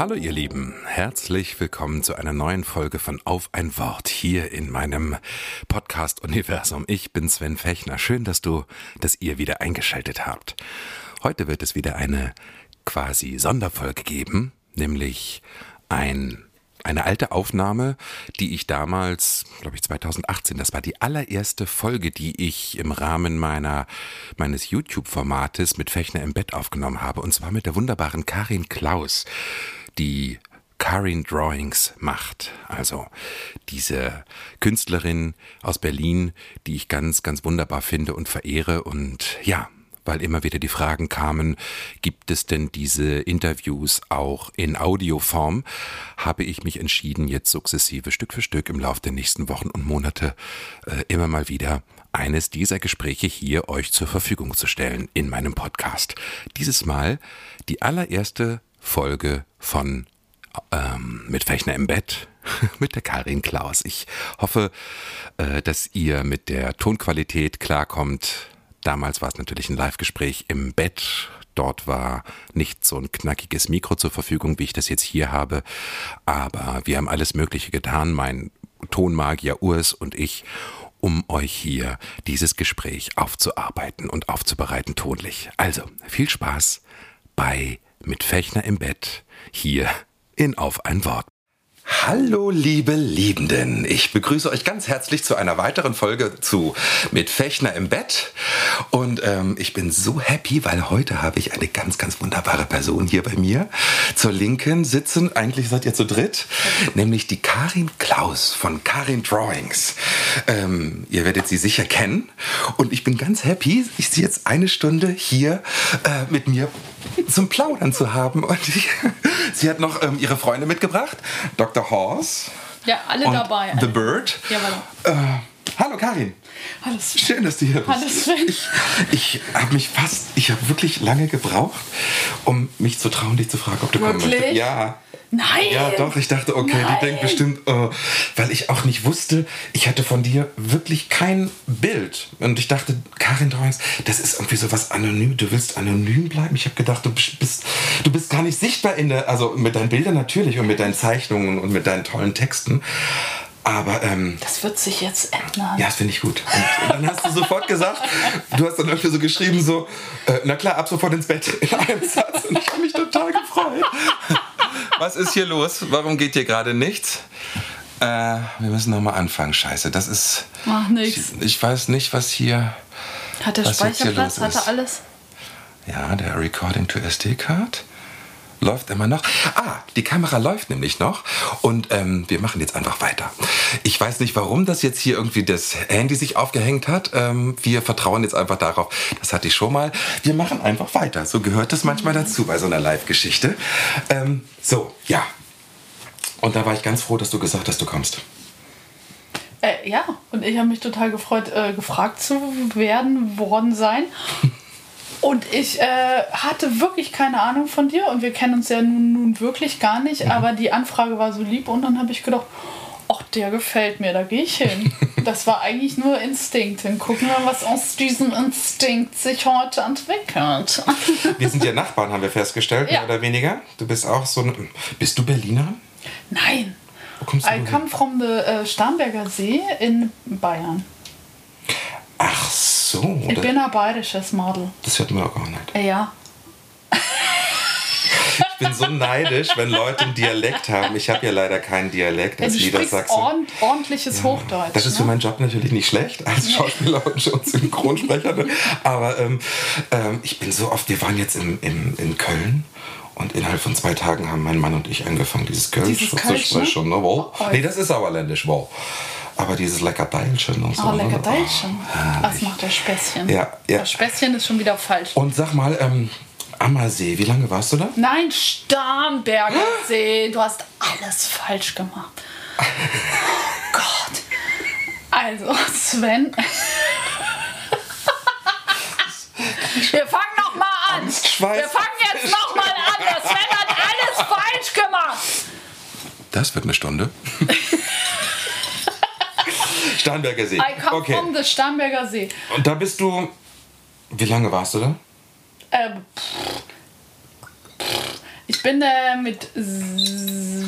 Hallo ihr Lieben, herzlich willkommen zu einer neuen Folge von Auf ein Wort hier in meinem Podcast-Universum. Ich bin Sven Fechner. Schön, dass du, dass ihr wieder eingeschaltet habt. Heute wird es wieder eine quasi Sonderfolge geben, nämlich ein eine alte Aufnahme, die ich damals, glaube ich 2018, das war die allererste Folge, die ich im Rahmen meiner meines YouTube-Formates mit Fechner im Bett aufgenommen habe, und zwar mit der wunderbaren Karin Klaus, die Karin Drawings macht. Also diese Künstlerin aus Berlin, die ich ganz, ganz wunderbar finde und verehre und ja, weil immer wieder die Fragen kamen, gibt es denn diese Interviews auch in Audioform, habe ich mich entschieden, jetzt sukzessive Stück für Stück im Laufe der nächsten Wochen und Monate äh, immer mal wieder eines dieser Gespräche hier euch zur Verfügung zu stellen in meinem Podcast. Dieses Mal die allererste Folge von ähm, mit Fechner im Bett mit der Karin Klaus. Ich hoffe, äh, dass ihr mit der Tonqualität klarkommt. Damals war es natürlich ein Live-Gespräch im Bett. Dort war nicht so ein knackiges Mikro zur Verfügung, wie ich das jetzt hier habe. Aber wir haben alles Mögliche getan, mein Tonmagier Urs und ich, um euch hier dieses Gespräch aufzuarbeiten und aufzubereiten tonlich. Also, viel Spaß bei Mit Fechner im Bett hier in Auf ein Wort. Hallo, liebe Liebenden. Ich begrüße euch ganz herzlich zu einer weiteren Folge zu Mit Fechner im Bett. Und ähm, ich bin so happy, weil heute habe ich eine ganz, ganz wunderbare Person hier bei mir. Zur Linken sitzen, eigentlich seid ihr zu dritt, nämlich die Karin Klaus von Karin Drawings. Ähm, ihr werdet sie sicher kennen. Und ich bin ganz happy, ich sie jetzt eine Stunde hier äh, mit mir zum Plaudern zu haben. Und ich, sie hat noch ähm, ihre Freunde mitgebracht, Dr. Horse. Ja, alle und dabei. The Bird. Ja. Äh, hallo Karin. Hallo Sven. Schön, dass du hier bist. Hallo Sven. Ich, ich habe mich fast, ich habe wirklich lange gebraucht, um mich zu trauen, dich zu fragen, ob du kommen Wirklich? möchtest. Ja. Nein! Ja, doch, ich dachte, okay, Nein. die denkt bestimmt, oh, weil ich auch nicht wusste, ich hatte von dir wirklich kein Bild. Und ich dachte, Karin Drawings, das ist irgendwie so was anonym, du willst anonym bleiben. Ich habe gedacht, du bist, du bist gar nicht sichtbar in der, also mit deinen Bildern natürlich und mit deinen Zeichnungen und mit deinen tollen Texten. Aber ähm, Das wird sich jetzt ändern. ja, das finde ich gut. Und dann hast du sofort gesagt, du hast dann irgendwie so geschrieben, so, äh, na klar, ab sofort ins Bett in einem Satz. Und ich habe mich total gefreut. Was ist hier los? Warum geht hier gerade nichts? Äh, wir müssen nochmal anfangen. Scheiße, das ist. Mach nix. Ich, ich weiß nicht, was hier. Hat der Speicherplatz? Hat er alles? Ja, der Recording to SD-Card läuft immer noch. Ah, die Kamera läuft nämlich noch und ähm, wir machen jetzt einfach weiter. Ich weiß nicht, warum das jetzt hier irgendwie das Handy sich aufgehängt hat. Ähm, wir vertrauen jetzt einfach darauf, das hatte ich schon mal. Wir machen einfach weiter. So gehört das manchmal dazu bei so einer Live-Geschichte. Ähm, so, ja. Und da war ich ganz froh, dass du gesagt hast, du kommst. Äh, ja, und ich habe mich total gefreut, äh, gefragt zu werden, worden sein. Und ich äh, hatte wirklich keine Ahnung von dir und wir kennen uns ja nun, nun wirklich gar nicht, Mhm. aber die Anfrage war so lieb und dann habe ich gedacht, ach, der gefällt mir, da gehe ich hin. Das war eigentlich nur Instinkt. Dann gucken wir, was aus diesem Instinkt sich heute entwickelt. Wir sind ja Nachbarn, haben wir festgestellt, Ja. mehr oder weniger. Du bist auch so ein. Bist du Berlinerin? Nein, Wo kommst du I come from the äh, Starnberger See in Bayern. Ach so. Ich bin ein bayerisches Model. Das hört man auch gar nicht. Ja. Ich bin so neidisch, wenn Leute einen Dialekt haben. Ich habe ja leider keinen Dialekt als Du sprichst Niedersachse. ordent, ordentliches Hochdeutsch. Das ist für ne? meinen Job natürlich nicht schlecht, als Schauspieler und Synchronsprecher. ne? Aber ähm, ähm, ich bin so oft, wir waren jetzt im, im, in Köln und innerhalb von zwei Tagen haben mein Mann und ich angefangen, dieses Kölsch Dieses zu Kölsch, ne? sprechen. Ne? Wow. Oh. Nee, das ist sauerländisch, wow. Aber dieses lecker Deilchen und so. Oh, ne? lecker Deilchen. Oh, Das macht der Späßchen. Ja, ja. Das Späßchen ist schon wieder falsch. Und sag mal, ähm, Ammersee, wie lange warst du da? Nein, Starnberger See. Du hast alles falsch gemacht. Oh Gott. Also, Sven. Wir fangen noch mal an. Wir fangen jetzt noch mal an. Der Sven hat alles falsch gemacht. Das wird eine Stunde. Starnberger See. I come Okay. from the Starnberger See. Und da bist du. Wie lange warst du da? Ähm, ich bin äh, mit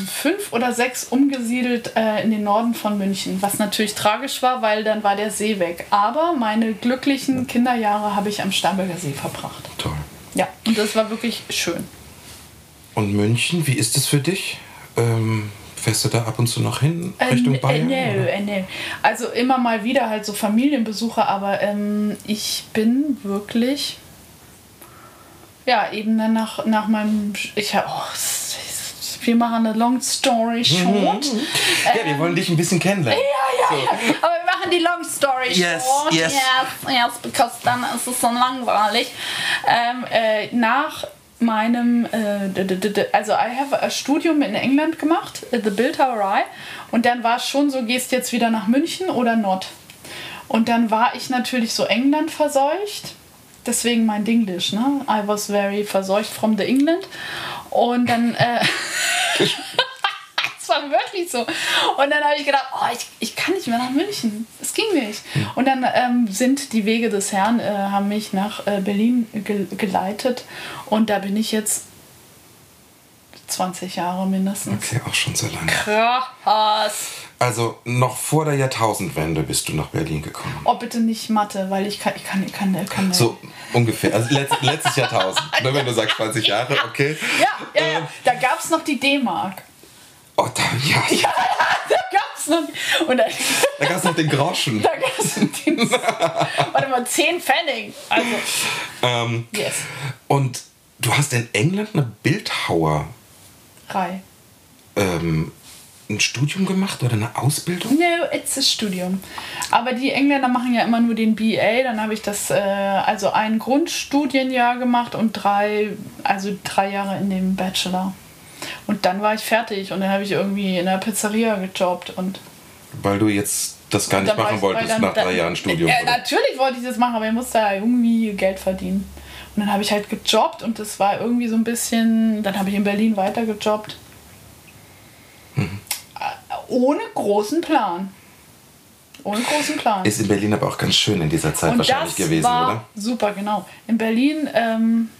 fünf oder sechs umgesiedelt äh, in den Norden von München, was natürlich tragisch war, weil dann war der See weg. Aber meine glücklichen Kinderjahre habe ich am Starnberger See verbracht. Toll. Ja, und das war wirklich schön. Und München, wie ist es für dich? Ähm, fährst du da ab und zu noch hin Äh, Richtung äh, Bayern? äh, nee. Also immer mal wieder halt so Familienbesuche, aber ähm, ich bin wirklich, ja, eben dann nach, nach meinem, ich hab- oh, wir machen eine long story short. Ja, wir wollen dich ein bisschen kennenlernen. Ja, ja, ja. Aber wir machen die long story Yes, short. yes. yes, yes, because dann ist es so langweilig. Ähm, äh, nach meinem, äh, also I have a Studium in England gemacht, äh, The Bildhauerei. Und dann war es schon so, gehst jetzt wieder nach München oder not? Und dann war ich natürlich so England verseucht. Deswegen mein Dinglish, ne? I was very verseucht from the England. Und dann, äh, war wirklich so. Und dann habe ich gedacht, oh, ich, ich kann nicht mehr nach München. Es ging nicht. Und dann ähm, sind die Wege des Herrn, äh, haben mich nach äh, Berlin ge geleitet. Und da bin ich jetzt 20 Jahre mindestens. Okay, auch schon so lange. Krass. Also noch vor der Jahrtausendwende bist du nach Berlin gekommen. Oh, bitte nicht Mathe, weil ich kann, ich kann, ich kann, ich kann So ungefähr. Also letzt, letztes Jahrtausend. Ne, wenn du sagst 20 Jahre, okay. Ja, ja, ja. Ähm, Da gab es noch die D-Mark. Oh, da, ja. Da gab es noch. Und da, Da gab es noch den Groschen. da gab es den. Warte mal, 10 Pfennig. Also, Ähm, yes. und du hast in England eine Bildhauer Drei. ähm, ein Studium gemacht oder eine Ausbildung? No, it's a Studium. Aber die Engländer machen ja immer nur den BA. Dann habe ich das, äh, also ein Grundstudienjahr gemacht und drei, also drei Jahre in dem Bachelor. Und dann war ich fertig und dann habe ich irgendwie in der Pizzeria gejobbt und Weil du jetzt das gar nicht machen ich- wolltest dann- nach drei dann- Jahren Studium. Ja, oder? natürlich wollte ich das machen, aber ich musste ja irgendwie Geld verdienen. Und dann habe ich halt gejobbt und das war irgendwie so ein bisschen. Dann habe ich in Berlin weiter gejobbt. Mhm. Äh, Ohne großen Plan. Ohne großen Plan. Ist in Berlin aber auch ganz schön in dieser Zeit und wahrscheinlich gewesen, oder? super, genau. In Berlin, ähm,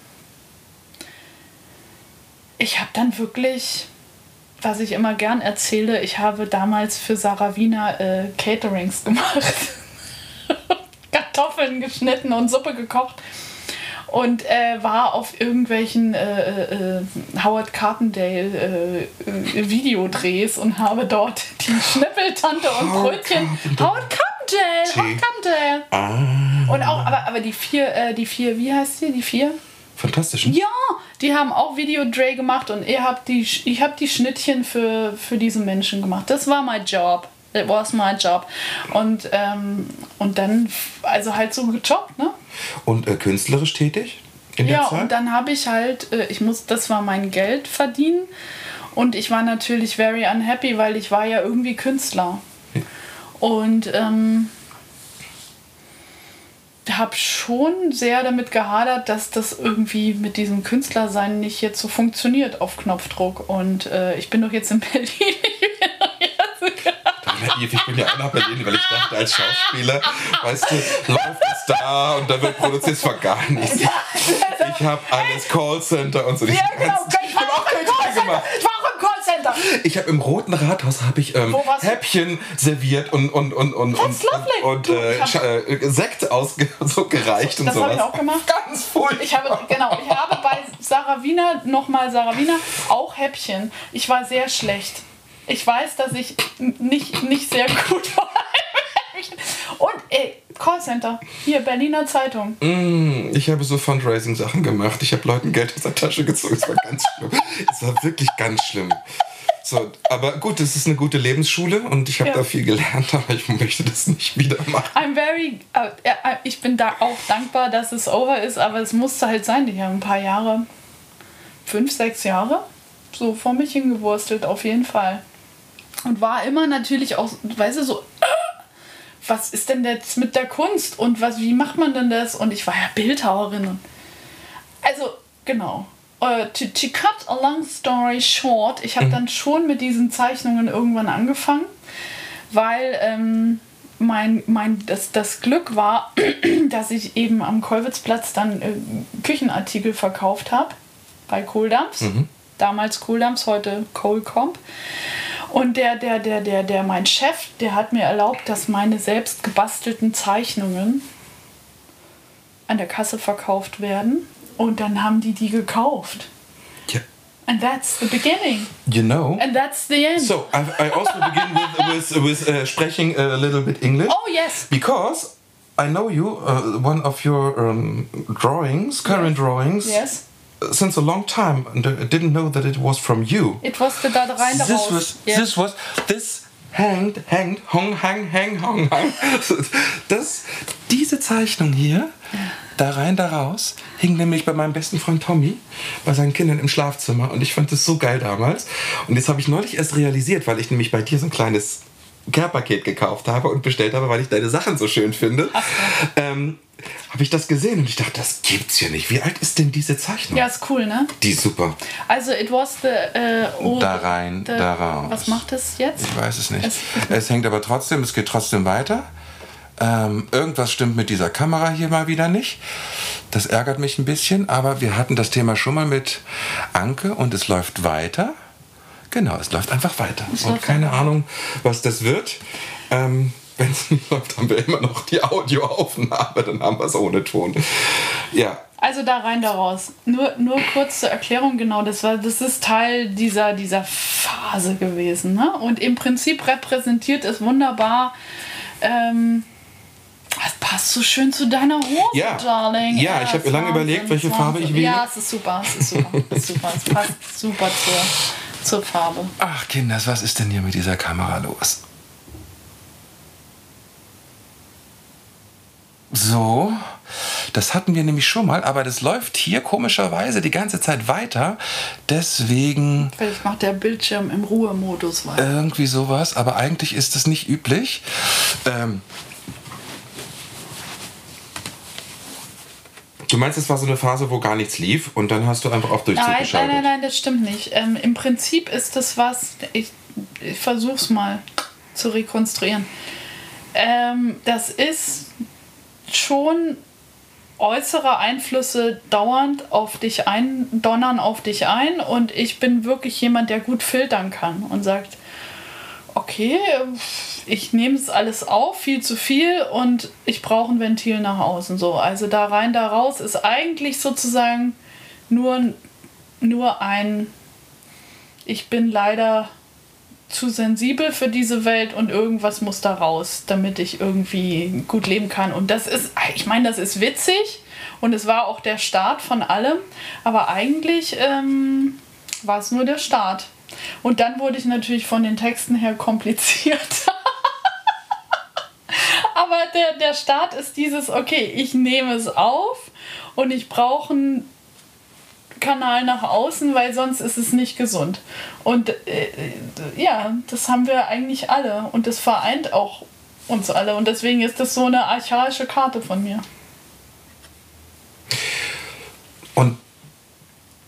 ich habe dann wirklich, was ich immer gern erzähle, ich habe damals für Sarah Wiener äh, Caterings gemacht. Kartoffeln geschnitten und Suppe gekocht. Und äh, war auf irgendwelchen äh, äh, Howard Carpendale äh, äh, Videodrehs und habe dort die Schnippeltante und Howard Brötchen. Carpendale. Howard Carpendale! Howard Carpendale! Ah, Und auch, aber, aber die vier, äh, die vier, wie heißt die? Die vier? fantastisch. Ja, die haben auch Videodreh gemacht und ihr habt die, ich habe die Schnittchen für, für diese Menschen gemacht. Das war mein Job. It was my job. Und, ähm, und dann, also halt so gejobbt, ne? Und äh, künstlerisch tätig in der Ja, Zeit? und dann habe ich halt, äh, ich muss, das war mein Geld verdienen. Und ich war natürlich very unhappy, weil ich war ja irgendwie Künstler. Und ähm, habe schon sehr damit gehadert, dass das irgendwie mit diesem Künstlersein nicht jetzt so funktioniert auf Knopfdruck. Und äh, ich bin doch jetzt in Berlin. Ich bin ja auch nach Berlin, weil ich dachte, als Schauspieler, weißt du, läuft es da und da wird produziert, es war gar nichts. Ich, ich habe alles Callcenter und so. ja, genau. Ich war auch Catering Callcenter. gemacht. Ich war auch Callcenter. Ich habe im Roten Rathaus habe ich ähm, warst du? Häppchen serviert und und und und That's und, und, Du, äh, äh, Sekt ausge so und Das sowas. habe ich auch gemacht. Ganz furchtbar. Ich habe, genau, ich habe bei Sarah Wiener, nochmal Sarah Wiener, auch Häppchen. Ich war sehr schlecht. Ich weiß, dass ich nicht, nicht sehr gut war. Und ey, Callcenter, hier, Berliner Zeitung. Mm, Ich habe so Fundraising-Sachen gemacht. Ich habe Leuten Geld aus der Tasche gezogen. Es war ganz schlimm. Es war wirklich ganz schlimm. So, aber gut, es ist eine gute Lebensschule und ich habe Ja. da viel gelernt, aber ich möchte das nicht wieder machen. I'm very, äh, ich bin da auch dankbar, dass es over ist, aber es musste halt sein. Ich habe ein paar Jahre, fünf, sechs Jahre, so vor mich hingewurstelt, auf jeden Fall. Und war immer natürlich auch, weißt du, so, was ist denn jetzt mit der Kunst und was, wie macht man denn das? Und ich war ja Bildhauerin. Und also, genau. Äh, to, to cut a long story short, ich habe dann schon mit diesen Zeichnungen irgendwann angefangen, weil ähm, mein, mein, das, das Glück war, dass ich eben am Kollwitzplatz dann äh, Küchenartikel verkauft habe bei Kohldamps. Damals Kohldamps, heute Kohlcomp. Und der, der, der, der, der, mein Chef, der hat mir erlaubt, dass meine selbst gebastelten Zeichnungen an der Kasse verkauft werden. Und dann haben die die gekauft. Ja. And that's the beginning. You know. And that's the end. So, I, I also begin with, with, with uh, sprechen a little bit English. oh, yes. Because I know you, uh, one of your um, drawings, current drawings, Yes. Since a long time, and I didn't know that it was from you. It was the da rein da This raus. was, Yes. this was, this hanged, hanged, hong, hang, hang, hong, hang. Das, diese Zeichnung hier, da rein, da raus, hing nämlich bei meinem besten Freund Tommy, bei seinen Kindern im Schlafzimmer. Und ich fand das so geil damals. Und jetzt habe ich neulich erst realisiert, weil ich nämlich bei dir so ein kleines Care-Paket gekauft habe und bestellt habe, weil ich deine Sachen so schön finde. Ähm, habe ich das gesehen und ich dachte, das gibt's ja nicht. Wie alt ist denn diese Zeichnung? ja, ist cool, ne? Die ist super. Also, it was the. Äh, oh, Da rein, the- da raus. Was macht es jetzt? Ich weiß es nicht. Es- Es, hängt aber trotzdem, es geht trotzdem weiter. Ähm, irgendwas stimmt mit dieser Kamera hier mal wieder nicht. Das ärgert mich ein bisschen, aber wir hatten das Thema schon mal mit Anke und es läuft weiter. Genau, es läuft einfach weiter. und läuft keine Ahnung, was das wird. Ähm, Wenn es nicht läuft, haben wir immer noch die Audioaufnahme, dann haben wir es ohne Ton. Ja, Also da rein, da raus. Nur, nur kurz zur Erklärung, genau, das, war, das ist Teil dieser, dieser Phase gewesen. Ne? Und im Prinzip repräsentiert es wunderbar. Ähm, das passt so schön zu deiner Hose, Ja. Darling. Ja, ich hab mir lange überlegt, welche. Farbe ich wähle. Ja, es ist super, es ist super, es ist super. Es passt super zur, zur Farbe. Ach, Kinders, was ist denn hier mit dieser Kamera los? So, das hatten wir nämlich schon mal, aber das läuft hier komischerweise die ganze Zeit weiter. Deswegen Vielleicht macht der Bildschirm im Ruhemodus weiter. irgendwie sowas, aber eigentlich ist das nicht üblich. Ähm, du meinst, es war so eine Phase, wo gar nichts lief und dann hast du einfach auf Durchzug Nein, nein, geschaltet? nein, nein, das stimmt nicht. Ähm, Im Prinzip ist das was, ich, ich versuch's mal zu rekonstruieren. Ähm, das ist schon äußere Einflüsse dauernd auf dich ein, donnern auf dich ein und ich bin wirklich jemand, der gut filtern kann und sagt, okay, ich nehme es alles auf, viel zu viel und ich brauche ein Ventil nach außen. So, also da rein, da raus ist eigentlich sozusagen nur, nur ein, ich bin leider zu sensibel für diese Welt und irgendwas muss da raus, damit ich irgendwie gut leben kann. Und das ist, ich meine, das ist witzig und es war auch der Start von allem, aber eigentlich ähm, war es nur der Start. Und dann wurde ich natürlich von den Texten her kompliziert. Aber der, der Start ist dieses, okay, ich nehme es auf und ich brauche einen Kanal nach außen, weil sonst ist es nicht gesund. Und äh, äh, ja, das haben wir eigentlich alle und das vereint auch uns alle. Und deswegen ist das so eine archaische Karte von mir. Und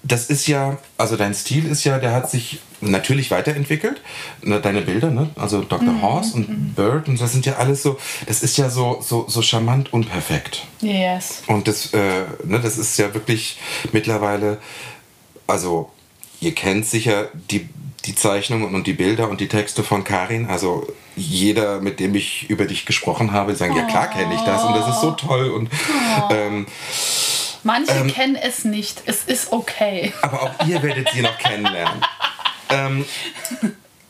das ist ja, also dein Stil ist ja, der hat sich natürlich weiterentwickelt. Ne, Deine Bilder, ne? also Dr. Horse und Bird und das sind ja alles so, das ist ja so, so, so charmant und perfekt. Yes. Und das, äh, ne, das ist ja wirklich mittlerweile, also ihr kennt sicher die, die Zeichnungen und die Bilder und die Texte von Karin. Also jeder, mit dem ich über dich gesprochen habe, sagen, ja klar kenne ich das und das ist so toll. Und ähm, Manche kennen es nicht. Es ist okay. aber auch ihr werdet sie noch kennenlernen. Ähm,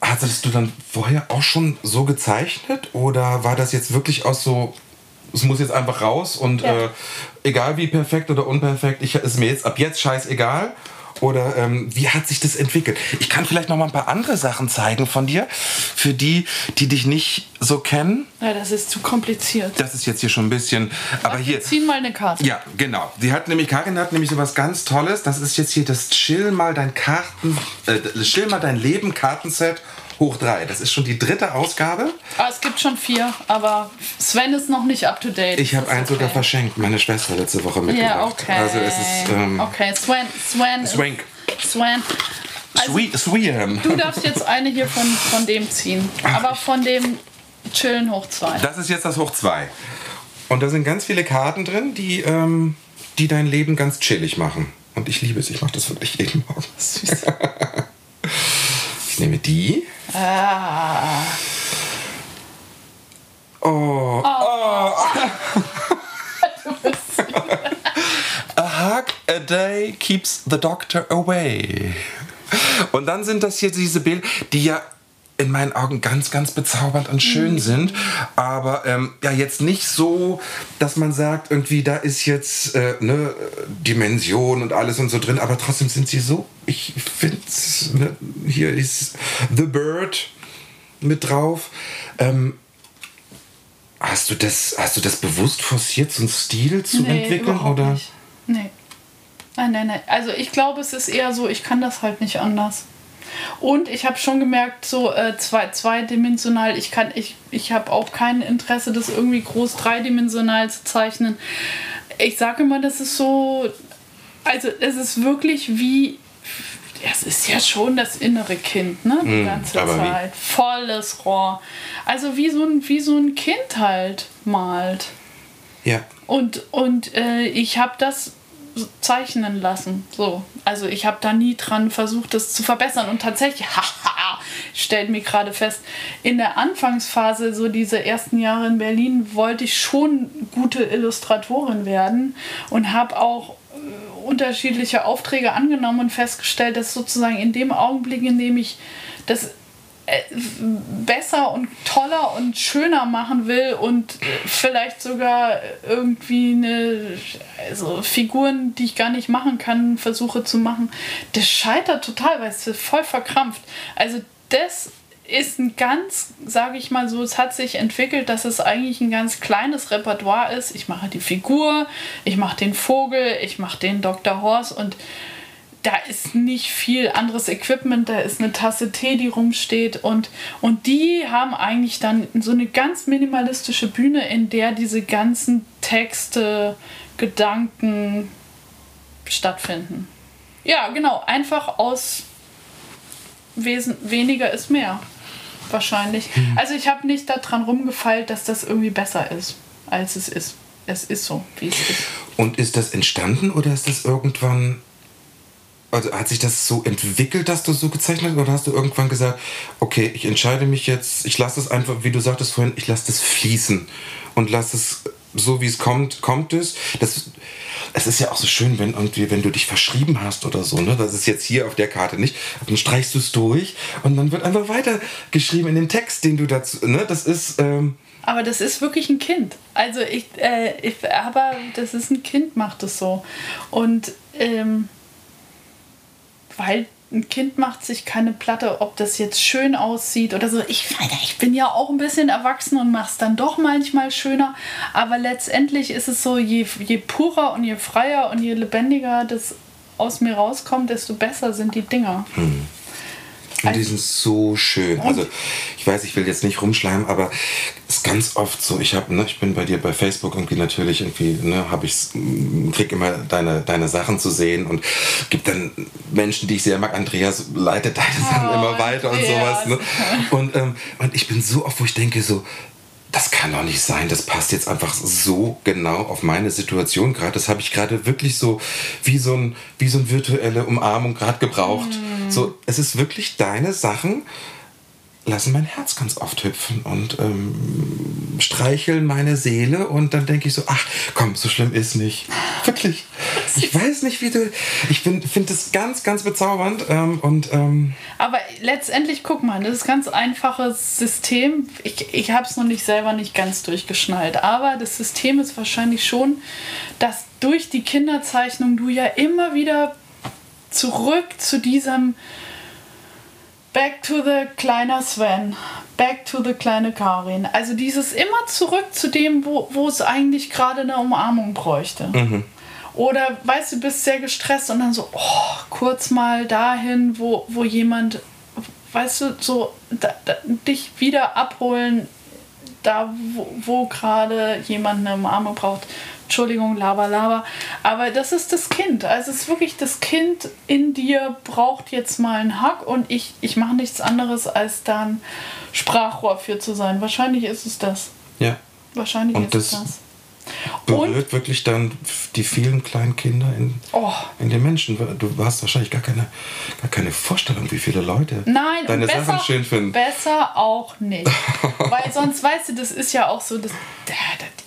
hattest du dann vorher auch schon so gezeichnet oder war das jetzt wirklich aus so, es muss jetzt einfach raus und Ja. äh, egal wie perfekt oder unperfekt, ich, ist mir jetzt ab jetzt scheißegal Oder ähm, wie hat sich das entwickelt? Ich kann vielleicht noch mal ein paar andere Sachen zeigen von dir, für die, die dich nicht so kennen. Ja, das ist zu kompliziert. Das ist jetzt hier schon ein bisschen. Aber hier. Wir ziehen mal eine Karte. Ja, genau. Sie hat nämlich, Karin hat nämlich so was ganz Tolles. Das ist jetzt hier das Chill mal dein Karten, äh, Chill mal dein Leben Kartenset hoch drei. Das ist schon die dritte Ausgabe. Ah, es gibt schon vier, aber Sven ist noch nicht up to date. Ich habe eins okay. sogar verschenkt. Meine Schwester letzte Woche mitgebracht. Ja, okay. Also es ist. Ähm, okay, Sven. Sven. Swank. Sven. Also, Sweet, Sweet. Du darfst jetzt eine hier von, von dem ziehen. Aber von dem Chillen hoch zwei. Das ist jetzt das hoch zwei. Und da sind ganz viele Karten drin, die, ähm, die dein Leben ganz chillig machen. Und ich liebe es. Ich mache das wirklich jeden Morgen. Süß. Ich nehme die. Ah. Oh. oh. Bist A hug a day keeps the doctor away. Und dann sind das hier diese Bilder, die ja in meinen Augen ganz, ganz bezaubernd und schön sind, aber ähm, ja jetzt nicht so, dass man sagt, irgendwie da ist jetzt äh, ne Dimension und alles und so drin, aber trotzdem sind sie so, ich finde, ne, hier ist The Bird mit drauf. Ähm, hast du das, hast du das bewusst forciert, so einen Stil zu nee, entwickeln oder? Nicht. Nee. Nein, nein, nein. Also ich glaube, es ist eher so, ich kann das halt nicht anders. Und ich habe schon gemerkt, so äh, zwei, zweidimensional, ich kann, ich, ich habe auch kein Interesse, das irgendwie groß dreidimensional zu zeichnen. Ich sage immer, das ist so, also es ist wirklich wie, es ist ja schon das innere Kind, ne? Die Mm, ganze aber wie? Zeit. Volles Rohr. Also wie so ein, wie so ein Kind halt malt. Ja. Und, und äh, ich habe das zeichnen lassen. So. Also ich habe da nie dran versucht, das zu verbessern. Und tatsächlich, haha, stellt mir gerade fest, in der Anfangsphase, so diese ersten Jahre in Berlin, wollte ich schon gute Illustratorin werden und habe auch äh, unterschiedliche Aufträge angenommen und festgestellt, dass sozusagen in dem Augenblick, in dem ich das besser und toller und schöner machen will und vielleicht sogar irgendwie eine also Figuren, die ich gar nicht machen kann, versuche zu machen, das scheitert total, weil es voll verkrampft. Also das ist ein ganz, sage ich mal so, es hat sich entwickelt, dass es eigentlich ein ganz kleines Repertoire ist. Ich mache die Figur, ich mache den Vogel, ich mache den Dr. Horst und da ist nicht viel anderes Equipment, da ist eine Tasse Tee, die rumsteht und, und die haben eigentlich dann so eine ganz minimalistische Bühne, in der diese ganzen Texte, Gedanken stattfinden. Ja, genau, einfach aus Wesen, weniger ist mehr. Wahrscheinlich. Also ich habe nicht daran rumgefeilt, dass das irgendwie besser ist, als es ist. Es ist so, wie es ist. Und ist das entstanden oder ist das irgendwann. Also hat sich das so entwickelt, dass du so gezeichnet hast? Oder hast du irgendwann gesagt, okay, ich entscheide mich jetzt, ich lasse es einfach, wie du sagtest vorhin, ich lasse das fließen und lasse es so, wie es kommt, kommt es. Das, es ist ja auch so schön, wenn irgendwie, wenn du dich verschrieben hast oder so, ne? Das ist jetzt hier auf der Karte nicht. Dann streichst du es durch und dann wird einfach weiter geschrieben in den Text, den du dazu, ne? Das ist. Ähm, Aber das ist wirklich ein Kind. Also ich, äh, ich aber das ist ein Kind, macht es so. Und ähm, weil ein Kind macht sich keine Platte, ob das jetzt schön aussieht oder so. Ich, ich bin ja auch ein bisschen erwachsen und mache es dann doch manchmal schöner. Aber letztendlich ist es so, je, je purer und je freier und je lebendiger das aus mir rauskommt, desto besser sind die Dinger. Und die sind so schön. Also ich weiß, ich will jetzt nicht rumschleimen, aber es ist ganz oft so. Ich habe, ne, ich bin bei dir bei Facebook irgendwie natürlich irgendwie, ne, habe ich, krieg immer deine deine Sachen zu sehen und gibt dann Menschen, die ich sehr mag. Andreas leitet deine Sachen Oh, immer weiter und sowas. Andreas. Ne? Und ähm, und ich bin so oft, wo ich denke so. Das kann doch nicht sein. Das passt jetzt einfach so genau auf meine Situation gerade. Das habe ich gerade wirklich so wie so ein wie so eine virtuelle Umarmung gerade gebraucht. So, es ist wirklich deine Sachen lassen mein Herz ganz oft hüpfen und ähm, streicheln meine Seele und dann denke ich so, ach komm, so schlimm ist nicht. Wirklich. Ich weiß nicht, wie du. Ich finde das ganz, ganz bezaubernd ähm, und ähm, Aber letztendlich, guck mal, das ist ein ganz einfaches System. Ich, ich habe es noch nicht selber nicht ganz durchgeschnallt, aber das System ist wahrscheinlich schon, dass durch die Kinderzeichnung du ja immer wieder zurück zu diesem Back to the kleiner Sven, back to the kleine Karin. Also dieses immer zurück zu dem, wo, wo es eigentlich gerade eine Umarmung bräuchte. Oder weißt du, bist sehr gestresst und dann so, oh, kurz mal dahin, wo, wo jemand, weißt du, so da, da, dich wieder abholen, da wo, wo gerade jemand eine Umarmung braucht. Entschuldigung, laber, laber. Aber das ist das Kind. Also es ist wirklich das Kind in dir braucht jetzt mal einen Hack und ich, ich mache nichts anderes, als dann Sprachrohr für zu sein. Wahrscheinlich ist es das. Ja. Wahrscheinlich Und ist es das- das. Berührt wirklich dann die vielen kleinen Kinder in, Oh. in den Menschen. Du hast wahrscheinlich gar keine, gar keine Vorstellung, wie viele Leute Nein, deine und besser, Sachen schön finden. besser auch nicht. Weil sonst, weißt du, das ist ja auch so, das, das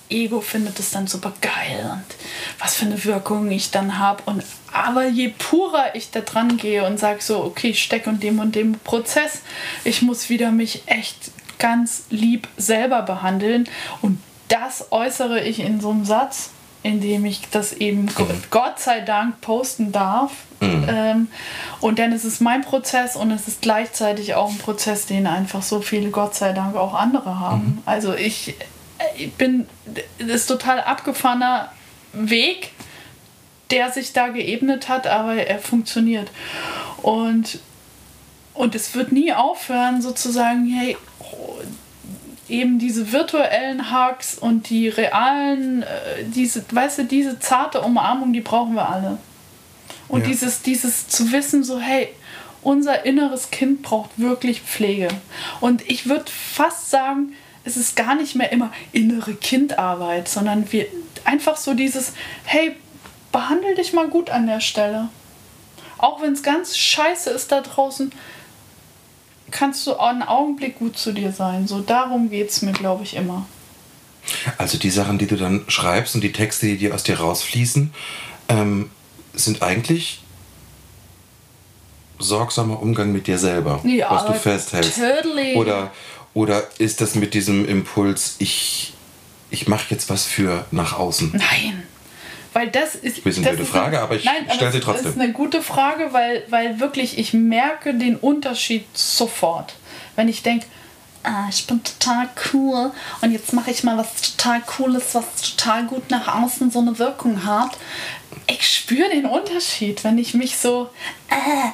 Ego findet das dann super geil und was für eine Wirkung ich dann habe. Und aber je purer ich da dran gehe und sage so, okay, ich stecke in dem und dem Prozess, ich muss wieder mich echt ganz lieb selber behandeln und das äußere ich in so einem Satz, in dem ich das eben Gott sei Dank posten darf. Ähm, und dann ist es mein Prozess und es ist gleichzeitig auch ein Prozess, den einfach so viele Gott sei Dank auch andere haben. Also ich, ich bin, das ist total abgefahrener Weg, der sich da geebnet hat, aber er funktioniert. Und, und es wird nie aufhören, sozusagen, hey, oh, eben diese virtuellen Hugs und die realen, äh, diese, weißt du, diese zarte Umarmung, die brauchen wir alle. Und Ja. dieses, dieses zu wissen, so, hey, unser inneres Kind braucht wirklich Pflege. Und ich würde fast sagen, es ist gar nicht mehr immer innere Kindarbeit, sondern wir einfach so dieses, hey, behandle dich mal gut an der Stelle. Auch wenn es ganz scheiße ist da draußen, kannst du einen Augenblick gut zu dir sein. So darum geht es mir, glaube ich, immer. Also die Sachen, die du dann schreibst und die Texte, die dir aus dir rausfließen, ähm, sind eigentlich sorgsamer Umgang mit dir selber, Ja, was du festhältst. totally. Oder, oder ist das mit diesem Impuls, ich, ich mache jetzt was für nach außen? Nein. Weil das ist. Bisschen das blöde Frage, eine, aber ich nein, aber stell sie trotzdem. ist eine gute Frage, weil, weil wirklich ich merke den Unterschied sofort. Wenn ich denke, ah, ich bin total cool und jetzt mache ich mal was total Cooles, was total gut nach außen so eine Wirkung hat. Ich spüre den Unterschied, wenn ich mich so äh,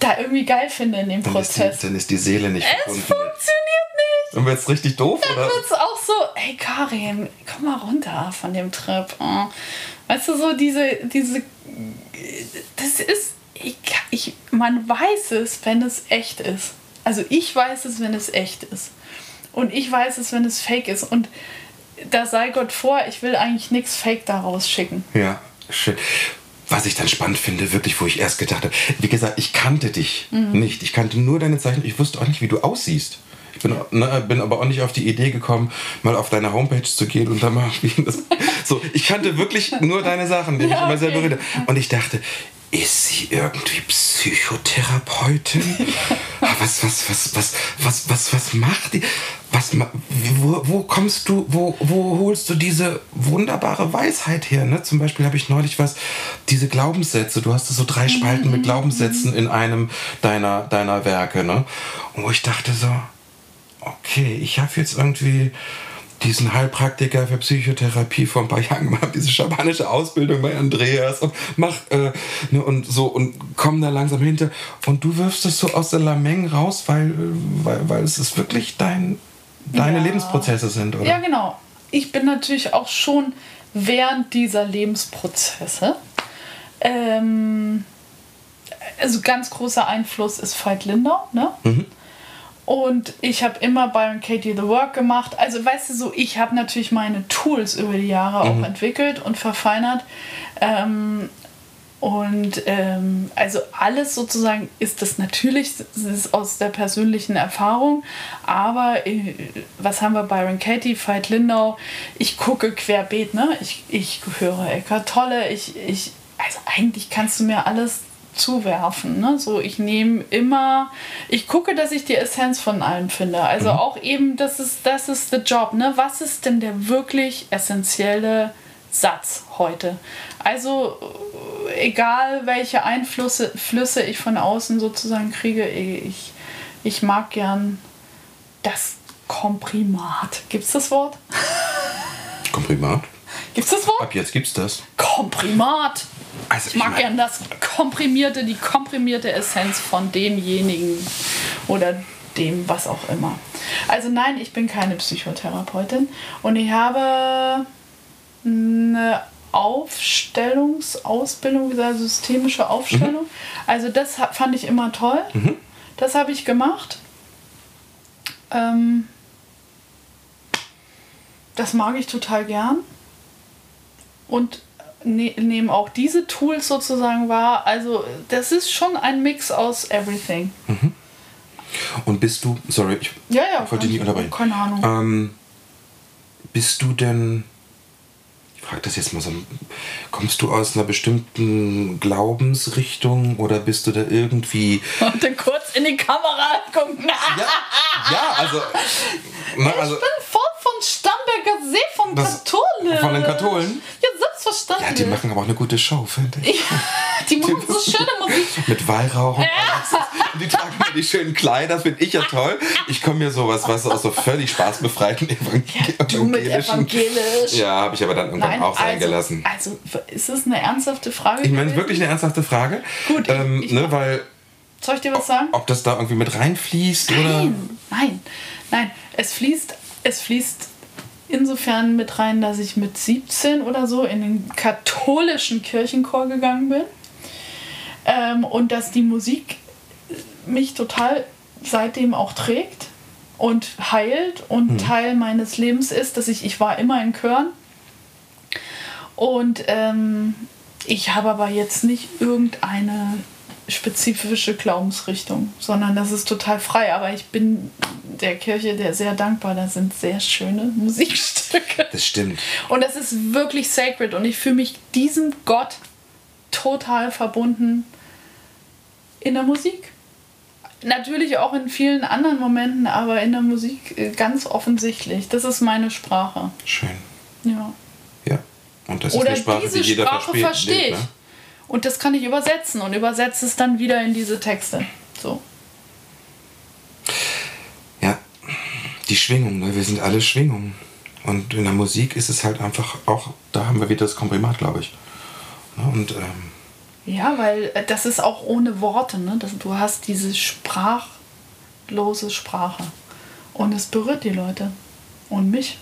da irgendwie geil finde in dem Dann ist, die, Prozess. dann ist die Seele nicht Es funktioniert nicht. Dann wird's richtig doof, Dann oder? wird es auch so, hey Karin, komm mal runter von dem Trip. Oh. Weißt du, so diese, diese, das ist, ich, ich, man weiß es, wenn es echt ist. Also ich weiß es, wenn es echt ist. Und ich weiß es, wenn es fake ist. Und da sei Gott vor, ich will eigentlich nichts fake daraus schicken. Ja, schön. Was ich dann spannend finde, wirklich, wo ich erst gedacht habe, wie gesagt, ich kannte dich Mhm. nicht. Ich kannte nur deine Zeichen. Ich wusste auch nicht, wie du aussiehst. Ich bin, ne, bin aber auch nicht auf die Idee gekommen, mal auf deine Homepage zu gehen und dann mal. Das, so, ich kannte wirklich nur deine Sachen, die Ja, immer sehr okay. berührte. Und ich dachte, ist sie irgendwie Psychotherapeutin? was, was, was, was, was, was, was macht die? Was, wo, wo kommst du, wo, wo holst du diese wunderbare Weisheit her? Ne? Zum Beispiel habe ich neulich was, diese Glaubenssätze, du hast so drei Spalten mit Glaubenssätzen in einem deiner, deiner Werke. Ne? Und wo ich dachte so, okay, ich habe jetzt irgendwie diesen Heilpraktiker für Psychotherapie vor ein paar Jahren gemacht, diese schamanische Ausbildung bei Andreas und mach äh, ne, und so und komm da langsam hinter und du wirfst es so aus der Lameng raus, weil, weil, weil es ist wirklich dein, deine Ja. Lebensprozesse sind, oder? Ja, genau. Ich bin natürlich auch schon während dieser Lebensprozesse. Ähm, also ganz großer Einfluss ist Veit Lindau, ne? Und ich habe immer Byron Katie The Work gemacht. Also weißt du so, ich habe natürlich meine Tools über die Jahre auch entwickelt und verfeinert. Ähm, und ähm, also alles sozusagen ist das natürlich das ist aus der persönlichen Erfahrung. Aber äh, was haben wir Byron Katie, Veit Lindau? Ich gucke querbeet, ne? Ich, ich höre Eckart Tolle. Ich, ich, also eigentlich kannst du mir alles zuwerfen. Ne? So, ich nehme immer, ich gucke, dass ich die Essenz von allem finde. Also auch eben, das ist, das ist der Job. Ne? Was ist denn der wirklich essentielle Satz heute. Also äh, egal welche Einflüsse Flüsse ich von außen sozusagen kriege, ich, ich mag gern das Komprimat. Gibt's das Wort? Komprimat? Gibt's das Wort? Ab jetzt gibt's das. Komprimat. Also Ich mag mein- gern das komprimierte, die komprimierte Essenz von demjenigen oder dem, was auch immer. Also nein, ich bin keine Psychotherapeutin und ich habe eine Aufstellungsausbildung, gesagt, systemische Aufstellung. Also das fand ich immer toll. Das habe ich gemacht. Ähm, das mag ich total gern. Und ne nehmen auch diese Tools sozusagen wahr. Also das ist schon ein Mix aus everything. Und bist du, sorry, ich Ja, ja. wollte dich nicht unterbrechen. Keine Ahnung. Ähm, bist du denn, ich frage das jetzt mal so, kommst du aus einer bestimmten Glaubensrichtung oder bist du da irgendwie, Und dann kurz in die Kamera gucken. ja, ja also, ne, also ich bin voll von Starnberger See, von Das- Katholen. von den Katholen? Ja, ja, selbstverständlich. die machen aber auch eine gute Show, finde ich. die machen so schöne Musik. Mit Weihrauch und alles. Und die tragen immer die schönen Kleider, finde ich ja toll. Ich komme mir sowas, was aus so völlig spaßbefreiten Evangel Du mit evangelischen... evangelisch. Ja, habe ich aber dann irgendwann Nein, auch sein also, gelassen. also ist das eine ernsthafte Frage? Ich meine, wirklich eine ernsthafte Frage. Gut, ähm, ich- ne, weil Soll ich dir was sagen? ob das da irgendwie mit reinfließt oder. Nein, nein, nein. Es fließt, es fließt insofern mit rein, dass ich mit 17 oder so in den katholischen Kirchenchor gegangen bin. Ähm, und dass die Musik mich total seitdem auch trägt und heilt und Teil meines Lebens ist, dass ich, ich war immer in Chören. Und ähm, ich habe aber jetzt nicht irgendeine spezifische Glaubensrichtung, sondern das ist total frei. Aber ich bin der Kirche der sehr dankbar. Da sind sehr schöne Musikstücke. Das stimmt. Und das ist wirklich sacred. Und ich fühle mich diesem Gott total verbunden in der Musik. Natürlich auch in vielen anderen Momenten, aber in der Musik äh, ganz offensichtlich. Das ist meine Sprache. Schön. Ja. Ja. Und das Oder ist eine Sprache, diese die jeder Sprache versteht. verstehe ich. ne? Und das kann ich übersetzen und übersetze es dann wieder in diese Texte. So. Ja. Die Schwingung, ne? wir sind alle Schwingungen. Und in der Musik ist es halt einfach auch, da haben wir wieder das Komprimat, glaube ich. Ne? Und ähm, Ja, weil äh, das ist auch ohne Worte. Ne? Das, du hast diese sprachlose Sprache. Und es berührt die Leute. Und mich.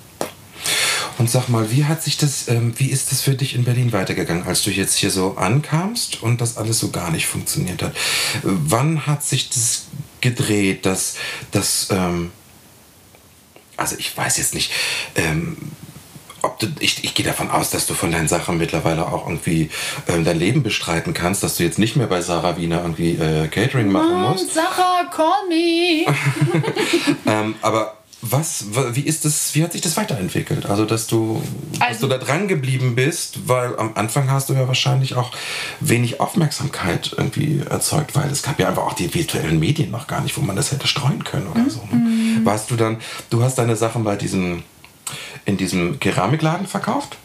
Und sag mal, wie hat sich das, ähm, wie ist das für dich in Berlin weitergegangen, als du jetzt hier so ankamst und das alles so gar nicht funktioniert hat? Wann hat sich das gedreht, dass das, ähm, also ich weiß jetzt nicht, ähm, ob du, ich, ich gehe davon aus, dass du von deinen Sachen mittlerweile auch irgendwie ähm, dein Leben bestreiten kannst, dass du jetzt nicht mehr bei Sarah Wiener irgendwie äh, Catering machen musst. Und Sarah, call me. Ähm, aber was, wa- wie ist das, wie hat sich das weiterentwickelt? Also, dass du, dass Also- du da dran geblieben bist, weil am Anfang hast du ja wahrscheinlich auch wenig Aufmerksamkeit irgendwie erzeugt, weil es gab ja einfach auch die virtuellen Medien noch gar nicht, wo man das hätte streuen können oder so. Ne? Mhm. Warst du dann, du hast deine Sachen bei diesem, in diesem Keramikladen verkauft?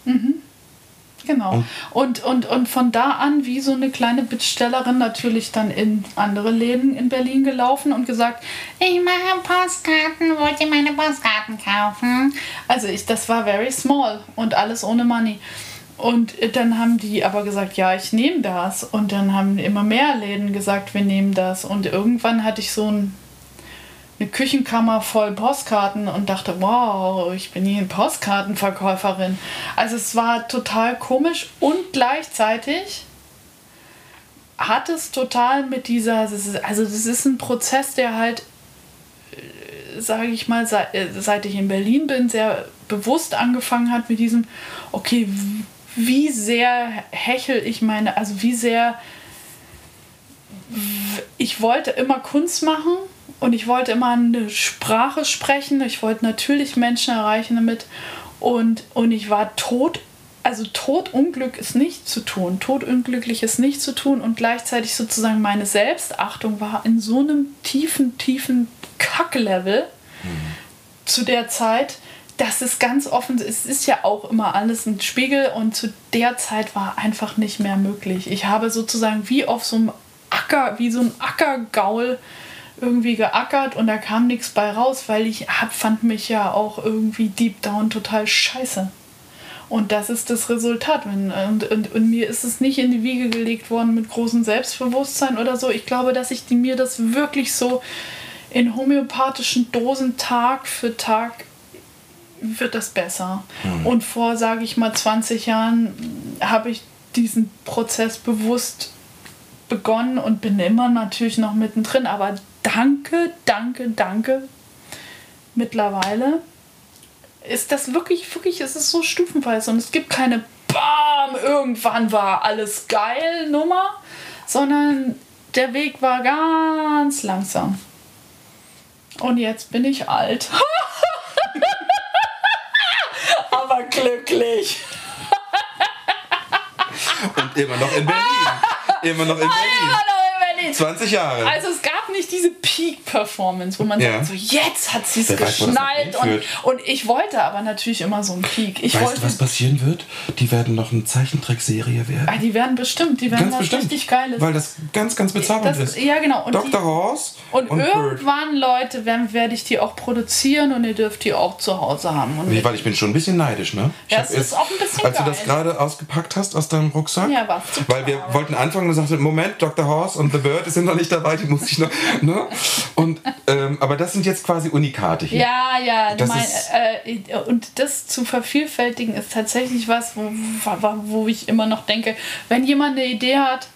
Genau. Und, und, und von da an, wie so eine kleine Bittstellerin, natürlich dann in andere Läden in Berlin gelaufen und gesagt, Ich mache Postkarten, wollt ihr meine Postkarten kaufen? Also ich, das war very small und alles ohne Money. Und dann haben die aber gesagt, ja, ich nehme das. Und dann haben immer mehr Läden gesagt, wir nehmen das. Und irgendwann hatte ich so ein, eine Küchenkammer voll Postkarten und dachte, wow, ich bin hier eine Postkartenverkäuferin. Also es war total komisch und gleichzeitig hat es total mit dieser, also das ist ein Prozess, der halt sage ich mal, seit, äh, seit ich in Berlin bin, sehr bewusst angefangen hat mit diesem, okay, wie sehr hechel ich meine, also wie sehr ich wollte immer Kunst machen und ich wollte immer eine Sprache sprechen, ich wollte natürlich Menschen erreichen damit. Und, und ich war tot, also Todunglück ist nicht zu tun, Todunglücklich ist nicht zu tun. Und gleichzeitig sozusagen meine Selbstachtung war in so einem tiefen, tiefen Kacklevel zu der Zeit, das ist ganz offen, es ist ja auch immer alles ein Spiegel. Und zu der Zeit war einfach nicht mehr möglich. Ich habe sozusagen wie auf so einem Acker, wie so ein Ackergaul irgendwie geackert und da kam nichts bei raus, weil ich hab, fand mich ja auch irgendwie deep down total scheiße. Und das ist das Resultat. Und, und, und mir ist es nicht in die Wiege gelegt worden mit großem Selbstbewusstsein oder so. Ich glaube, dass ich die, mir das wirklich so in homöopathischen Dosen Tag für Tag wird das besser. Mhm. Und vor, sage ich mal, 20 Jahren habe ich diesen Prozess bewusst begonnen und bin immer natürlich noch mittendrin. Aber danke, danke, danke. Mittlerweile ist das wirklich, wirklich, es ist so stufenweise und es gibt keine BAM, irgendwann war alles geil Nummer, sondern der Weg war ganz langsam. Und jetzt bin ich alt. Aber glücklich. Und immer noch in Berlin. Immer noch in Immer Berlin. noch in Berlin. 20 Jahre. Also es gab nicht diese Peak-Performance, wo man Ja. sagt, so jetzt hat sie es geschnallt. Und, und ich wollte aber natürlich immer so einen Peak. Ich weißt wollte, du, was passieren wird? Die werden noch eine Zeichentrickserie werden. ah, die werden bestimmt, die werden Ganz was bestimmt. richtig Geiles. Weil das ganz, ganz bezaubernd das, ist. ja, genau. Und, Dr. Horse und, Bird. irgendwann, Leute, werden- werde ich die auch produzieren und ihr dürft die auch zu Hause haben. Und Nee, weil ich bin schon ein bisschen neidisch, ne? Ich Ja, es ist auch ein bisschen Als du das geil. gerade ausgepackt hast aus deinem Rucksack. Ja. Weil wir wollten anfangen und sagten, Moment, Dr. Horse und The Bird sind noch nicht dabei, die muss ich noch. Ne? Und, ähm, aber das sind jetzt quasi Unikate hier. Ja, ja, Das mein, ist- äh, und das zu vervielfältigen ist tatsächlich was, wo, wo- ich immer noch denke, wenn jemand eine Idee hat,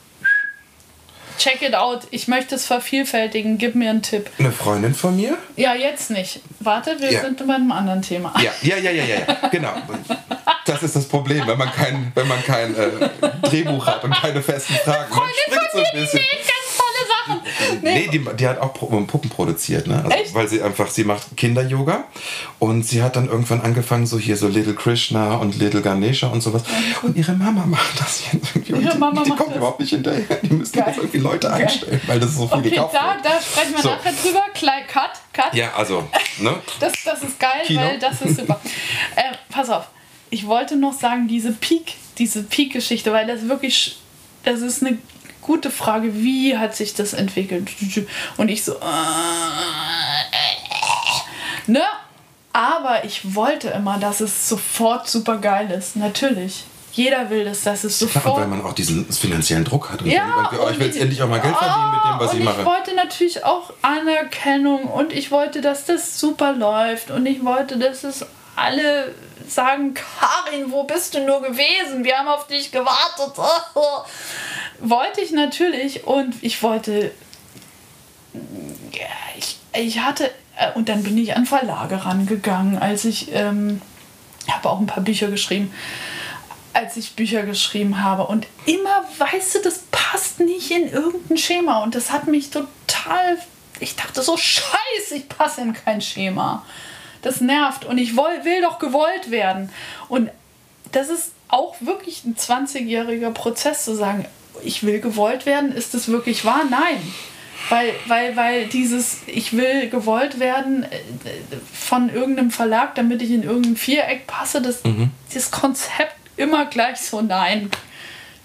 check it out, ich möchte es vervielfältigen, gib mir einen Tipp. Eine Freundin von mir? Ja, jetzt nicht. Warte, wir Ja. sind bei einem anderen Thema. Ja, ja, ja, ja, ja, ja. genau. Das ist das Problem, wenn man kein, wenn man kein äh, Drehbuch hat und keine festen Fragen. Man springt so ein bisschen. Sachen. Nee, die, die hat auch Puppen produziert, ne? Also, Echt? weil sie einfach, sie macht Kinder-Yoga und sie hat dann irgendwann angefangen, so hier so Little Krishna und Little Ganesha und sowas. Und ihre Mama macht das jetzt irgendwie. Ihre die, Mama die macht kommt das. überrauf nicht hinterher. Die müssen Geil. jetzt irgendwie Leute einstellen, weil das so viel Okay, gekauft da, wird. da sprechen wir So. nachher drüber. Klein Cut, Cut. Ja, also, ne? Das, das ist geil, Kino. weil das ist super. äh, pass auf, ich wollte noch sagen, diese Peak, diese Peak-Geschichte, weil das wirklich, das ist eine gute Frage, wie hat sich das entwickelt? Und ich so, äh, ne? Aber ich wollte immer, dass es sofort super geil ist. Natürlich. Jeder will das, dass es sofort weil man auch diesen finanziellen Druck hat. Und ja, denkt, oh, ich will jetzt endlich auch mal Geld verdienen mit dem, was ich mache. Ich wollte natürlich auch Anerkennung und ich wollte, dass das super läuft und ich wollte, dass es alle sagen, Karin, wo bist du nur gewesen? Wir haben auf dich gewartet. wollte ich natürlich und ich wollte, ich, ich hatte, äh, und dann bin ich an Verlage rangegangen, als ich, ähm, habe auch ein paar Bücher geschrieben als ich Bücher geschrieben habe. Und immer, weißt du, das passt nicht in irgendein Schema. Und das hat mich total. Ich dachte so, scheiße, ich passe in kein Schema. Das nervt. Und ich will, will doch gewollt werden. Und das ist auch wirklich ein 20-jähriger Prozess zu sagen, ich will gewollt werden. Ist das wirklich wahr? Nein. Weil, weil, weil dieses, ich will gewollt werden äh, von irgendeinem Verlag, damit ich in irgendein Viereck passe, das, das Konzept immer gleich so, nein,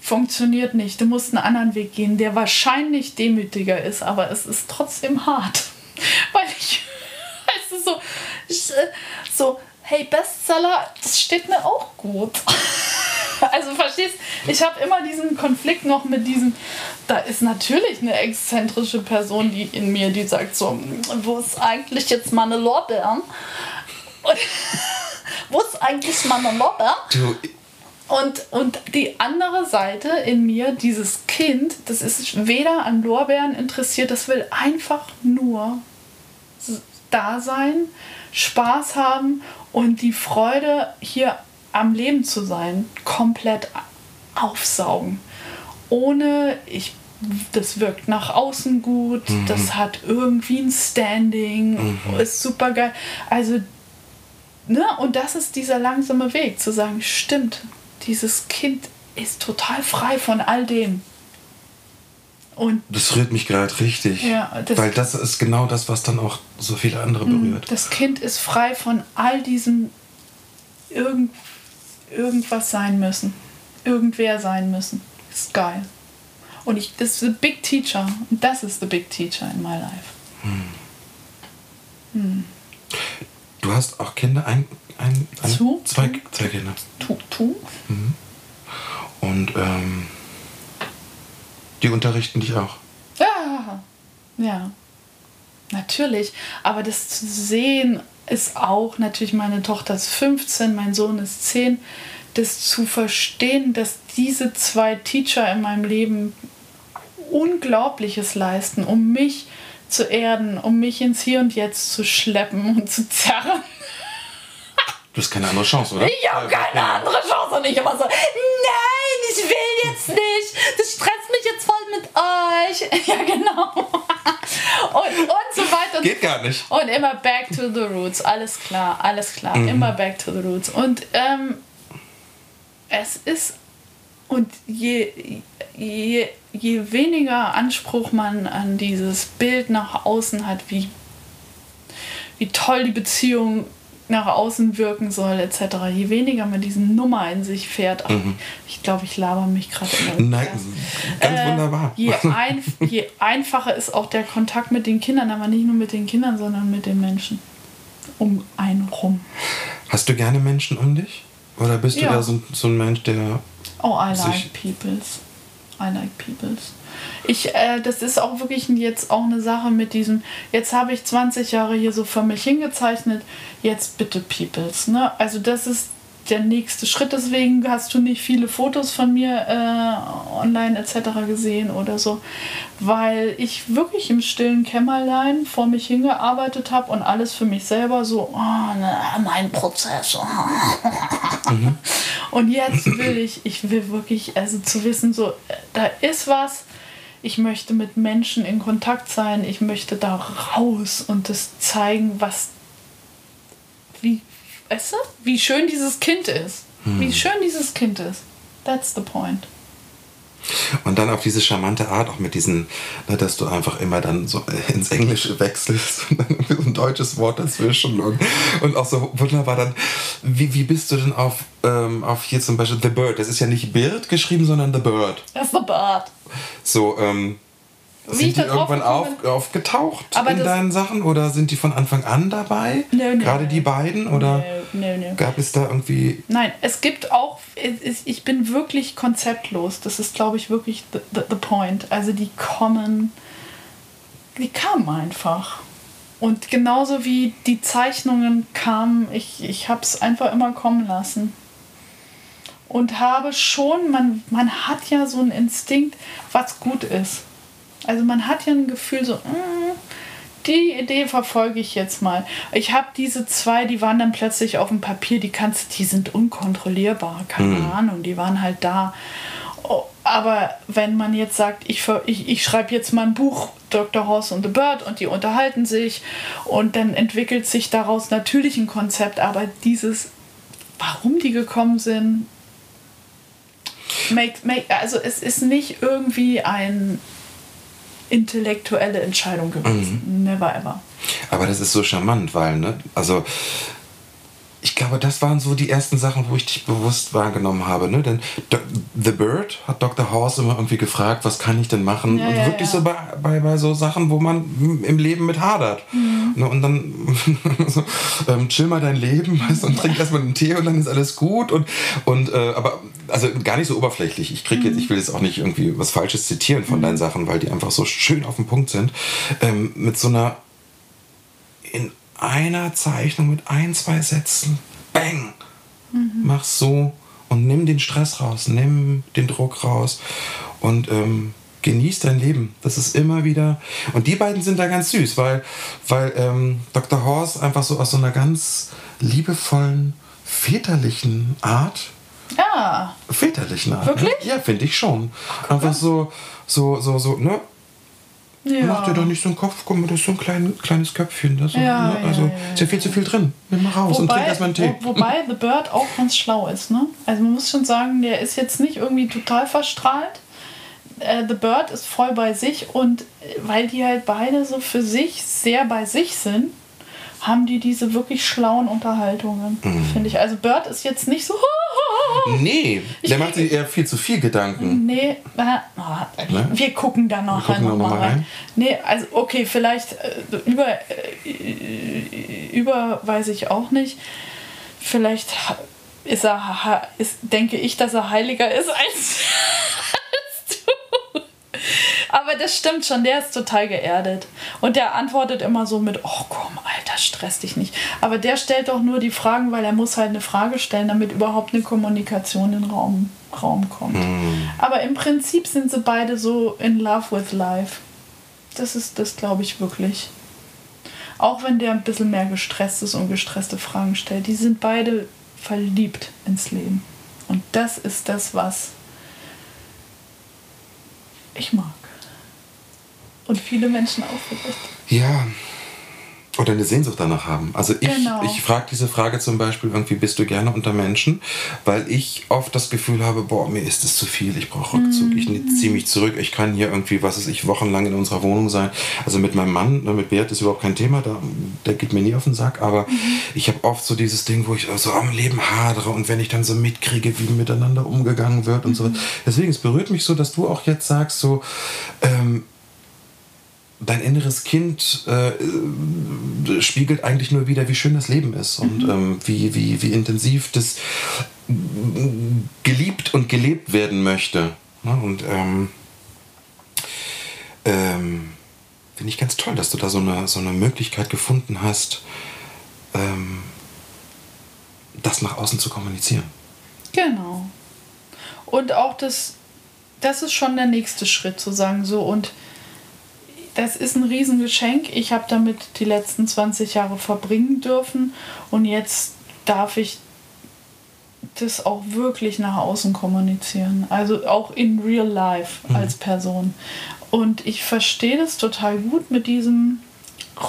funktioniert nicht. Du musst einen anderen Weg gehen, der wahrscheinlich demütiger ist, aber es ist trotzdem hart. Weil ich, ist so, ich, äh, so, hey, Bestseller, das steht mir auch gut. Also verstehst, ich habe immer diesen Konflikt noch mit diesem, da ist natürlich eine exzentrische Person, die in mir, die sagt so, wo ist eigentlich jetzt meine Lorbeeren? Und wo ist eigentlich meine Lorbeeren? Du, Und, und die andere Seite in mir, dieses Kind, das ist weder an Lorbeeren interessiert, das will einfach nur da sein, Spaß haben und die Freude hier am Leben zu sein, komplett aufsaugen. Ohne, ich, das wirkt nach außen gut, das hat irgendwie ein Standing, ist super geil. Also Ne? Und das ist dieser langsame Weg, zu sagen, stimmt, dieses Kind ist total frei von all dem. Und das rührt mich gerade richtig. Ja, das- weil das ist genau das, was dann auch so viele andere berührt. das Kind ist frei von all diesem irgend, irgendwas sein müssen. Irgendwer sein müssen. Ist geil. Und ich, das ist the big teacher. Und das ist the big teacher in my life. Du hast auch Kinder, ein, ein, ein zwei, Zu? zwei Kinder. Tu, tu? Und ähm, die unterrichten dich auch. Ja, ja, natürlich. Aber das zu sehen ist auch natürlich, meine Tochter ist 15, mein Sohn ist 10. Das zu verstehen, dass diese zwei Teacher in meinem Leben Unglaubliches leisten, um mich zu erden, um mich ins Hier und Jetzt zu schleppen und zu zerren. Du hast keine andere Chance, oder? Ich habe keine andere Chance und ich immer so, nein, ich will jetzt nicht. Das stresst mich jetzt voll mit euch. Ja, genau. Und, und so weiter. Geht gar nicht. Und immer back to the roots. Alles klar, alles klar. Immer back to the roots. Und ähm, es ist, und je, je, je weniger Anspruch man an dieses Bild nach außen hat, wie, wie toll die Beziehung nach außen wirken soll, etc., je weniger man diese Nummer in sich fährt. Ach, Ich glaube, ich laber mich gerade Nein, ganz äh, wunderbar. Je, ein, je einfacher ist auch der Kontakt mit den Kindern, aber nicht nur mit den Kindern, sondern mit den Menschen um einen rum. Hast du gerne Menschen um dich? Oder bist du Ja. eher so, so ein Mensch, der. Oh, I Sich- like peoples. I like peoples. Ich, äh, das ist auch wirklich jetzt auch eine Sache mit diesem, jetzt habe ich 20 Jahre hier so für mich hingezeichnet, jetzt bitte peoples. Ne? Also das ist der nächste Schritt. Deswegen hast du nicht viele Fotos von mir äh, online etc. gesehen oder so, weil ich wirklich im stillen Kämmerlein vor mich hingearbeitet habe und alles für mich selber so, oh, ne, mein Prozess. Und jetzt will ich, ich will wirklich, also zu wissen, so, da ist was, ich möchte mit Menschen in Kontakt sein, ich möchte da raus und das zeigen, was, weißt du, wie schön dieses Kind ist. Wie schön dieses Kind ist. That's the point. Und dann auf diese charmante Art, auch mit diesen, ne, dass du einfach immer dann so ins Englische wechselst und dann so ein deutsches Wort dazwischen und, und auch so wunderbar dann, wie, wie bist du denn auf, ähm, auf hier zum Beispiel The Bird? Das ist ja nicht Bird geschrieben, sondern The Bird. That's the bird. So, ähm, Wie sind die irgendwann auf, aufgetaucht Aber in deinen Sachen oder sind die von Anfang an dabei? Nö, nö. Gerade die beiden oder Nö, gab es da irgendwie Nein, es gibt auch, ich bin wirklich konzeptlos. Das ist, glaube ich, wirklich the, the, the point. Also die kommen, die kamen einfach. Und genauso wie die Zeichnungen kamen, ich, ich habe es einfach immer kommen lassen. Und habe schon, man, man hat ja so einen Instinkt, was gut ist. Also man hat ja ein Gefühl so, mm, die Idee verfolge ich jetzt mal. Ich habe diese zwei, die waren dann plötzlich auf dem Papier, die kannst, die sind unkontrollierbar, keine Ahnung, die waren halt da. Oh, aber wenn man jetzt sagt, ich, ich, ich schreibe jetzt mal ein Buch, Dr. Horse und the Bird, und die unterhalten sich und dann entwickelt sich daraus natürlich ein Konzept, aber dieses, warum die gekommen sind, make, make, also es ist nicht irgendwie eine intellektuelle Entscheidung gewesen. Never ever. Aber das ist so charmant, weil, ne, also ich glaube, das waren so die ersten Sachen, wo ich dich bewusst wahrgenommen habe, ne? Denn The Bird hat Dr. Horst immer irgendwie gefragt, was kann ich denn machen? Ja, und ja, wirklich ja. so bei, bei, bei so Sachen, wo man im Leben mit hadert. Mhm. Ne? Und dann so, ähm, chill mal dein Leben, weißt, du, und trink erstmal einen Tee und dann ist alles gut. Und, und äh, aber also gar nicht so oberflächlich. Ich krieg jetzt, ich will jetzt auch nicht irgendwie was Falsches zitieren von deinen Sachen, weil die einfach so schön auf den Punkt sind. Ähm, mit so einer in einer Zeichnung mit ein, zwei Sätzen, bang, mach so und nimm den Stress raus, nimm den Druck raus und ähm, genieß dein Leben. Das ist immer wieder. Und die beiden sind da ganz süß, weil, weil ähm, Dr. Horst einfach so aus so einer ganz liebevollen, väterlichen Art Ja, väterlichen Art. Wirklich? Ne? Ja, finde ich schon. Einfach so, so, so, so, ne? Ja. Mach dir doch nicht so einen Kopf, guck mal, das ist so ein klein, kleines Köpfchen. Das so, Ja, ne? Also ist ja viel zu viel drin. Nimm mal raus und trink erstmal einen Tee. Wo, wobei The Bird auch ganz schlau ist, ne? Also man muss schon sagen, der ist jetzt nicht irgendwie total verstrahlt. Äh, The Bird ist voll bei sich und äh, weil die halt beide so für sich sehr bei sich sind, haben die diese wirklich schlauen Unterhaltungen, Mhm. finde ich. Also Bird ist jetzt nicht so. Nee, Ich- der macht sich eher viel zu viel Gedanken. Nee, äh, oh, Ne? wir gucken da noch, Wir noch mal rein. rein. Nee, also okay, vielleicht äh, über, äh, über weiß ich auch nicht. Vielleicht ist er, ist, denke ich, dass er heiliger ist als, als du. Aber das stimmt schon, der ist total geerdet. Und der antwortet immer so mit, oh komm, Alter, stress dich nicht. Aber der stellt doch nur die Fragen, weil er muss halt eine Frage stellen, damit überhaupt eine Kommunikation in den Raum, Raum kommt. Aber im Prinzip sind sie beide so in love with life. Das ist das, glaube ich, wirklich. Auch wenn der ein bisschen mehr gestresst ist und gestresste Fragen stellt. Die sind beide verliebt ins Leben. Und das ist das, was ich mag. Und viele Menschen auch vielleicht. Ja. Oder eine Sehnsucht danach haben. Also ich, Genau. ich frage diese Frage zum Beispiel irgendwie, bist du gerne unter Menschen? Weil ich oft das Gefühl habe, boah, mir ist es zu viel, ich brauche Rückzug, ich ziehe mich zurück, ich kann hier irgendwie, was weiß ich, wochenlang in unserer Wohnung sein. Also mit meinem Mann, ne, mit Bert ist überhaupt kein Thema, da, der geht mir nie auf den Sack, aber ich habe oft so dieses Ding, wo ich so am Leben hadere und wenn ich dann so mitkriege, wie miteinander umgegangen wird und so. Deswegen, es berührt mich so, dass du auch jetzt sagst, so, ähm, dein inneres Kind äh, spiegelt eigentlich nur wieder, wie schön das Leben ist und ähm, wie, wie, wie intensiv das geliebt und gelebt werden möchte. Ne? Und ähm, ähm, finde ich ganz toll, dass du da so eine, so eine Möglichkeit gefunden hast, ähm, das nach außen zu kommunizieren. Genau. Und auch das, das ist schon der nächste Schritt, zu sagen, so und das ist ein Riesengeschenk. Ich habe damit die letzten 20 Jahre verbringen dürfen und jetzt darf ich das auch wirklich nach außen kommunizieren. Also auch in real life als Person. Und ich verstehe das total gut mit diesem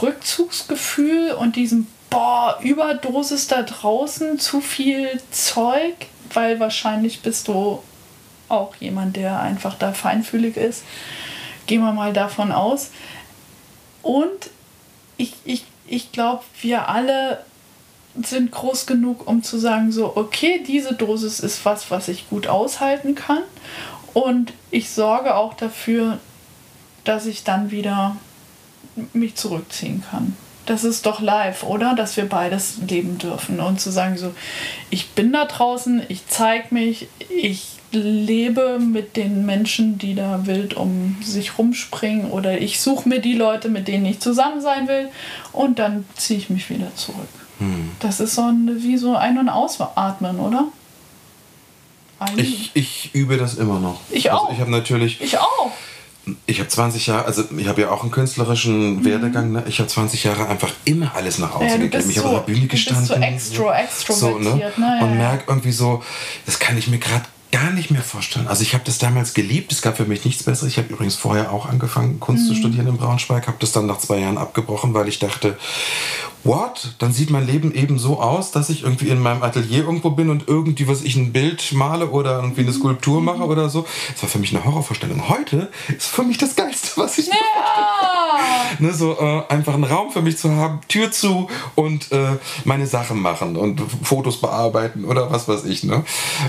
Rückzugsgefühl und diesem, boah, Überdosis da draußen, zu viel Zeug, weil wahrscheinlich bist du auch jemand, der einfach da feinfühlig ist. Gehen wir mal davon aus. Und ich, ich, ich glaube, wir alle sind groß genug, um zu sagen, so, okay, diese Dosis ist was, was ich gut aushalten kann. Und ich sorge auch dafür, dass ich dann wieder mich zurückziehen kann. Das ist doch live, oder? Dass wir beides leben dürfen. Und zu sagen, so, ich bin da draußen, ich zeige mich, ich lebe mit den Menschen, die da wild um sich rumspringen oder ich suche mir die Leute, mit denen ich zusammen sein will und dann ziehe ich mich wieder zurück. Das ist so ein, wie so ein- und ausatmen, oder? Ein- Ich, ich übe das immer noch. Ich also auch. ich habe natürlich ich auch. Ich habe 20 Jahre, also ich habe ja auch einen künstlerischen Werdegang. Ne? Ich habe 20 Jahre einfach immer alles nach außen Mhm. Ja, gegeben. Ich habe so- auf der Bühne du bist so gestanden. extro- extrovertiert, ne? Ja, Und merke irgendwie so, das kann ich mir gerade gar nicht mehr vorstellen. Also ich habe das damals geliebt. Es gab für mich nichts Besseres. Ich habe übrigens vorher auch angefangen, Kunst Mhm. zu studieren in Braunschweig. Habe das dann nach zwei Jahren abgebrochen, weil ich dachte, what? Dann sieht mein Leben eben so aus, dass ich irgendwie in meinem Atelier irgendwo bin und irgendwie, was ich ein Bild male oder irgendwie eine Skulptur Mhm. mache oder so. Das war für mich eine Horrorvorstellung. Heute ist für mich das Geilste, was ich mir Ah, ne, so äh, einfach einen Raum für mich zu haben, Tür zu und äh, meine Sachen machen und Fotos bearbeiten oder was weiß ich. Ne?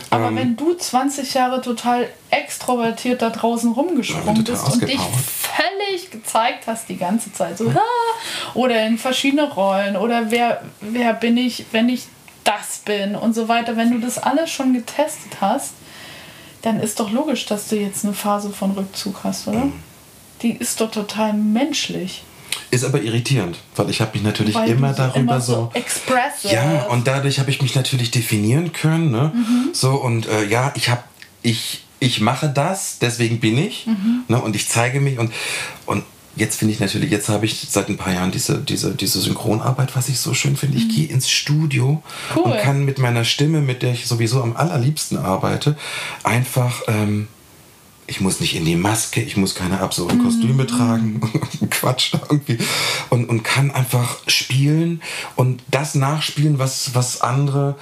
aber Ähm, wenn du 20 Jahre total extrovertiert da draußen Ja, rumgesprungen bist und dich völlig gezeigt hast die ganze Zeit, so, ah, oder in verschiedene Rollen oder wer, wer bin ich, wenn ich das bin und so weiter, wenn du das alles schon getestet hast, dann ist doch logisch, dass du jetzt eine Phase von Rückzug hast, oder? Mhm. Die ist doch total menschlich. ist aber irritierend, weil ich habe mich natürlich Weil immer darüber immer so. so. Ja, und dadurch habe ich mich natürlich definieren können. Ne? Mhm. So, und äh, ja, ich habe, ich, ich mache das, deswegen bin ich. Mhm. Ne? Und ich zeige mich und, und jetzt finde ich natürlich, jetzt habe ich seit ein paar Jahren diese, diese, diese Synchronarbeit, was ich so schön finde. Ich gehe ins Studio Mhm. Cool. und kann mit meiner Stimme, mit der ich sowieso am allerliebsten arbeite, einfach. Ähm, ich muss nicht in die Maske, ich muss keine absurden Mhm. Kostüme tragen, Quatsch irgendwie. Und, und kann einfach spielen und das nachspielen, was, was andere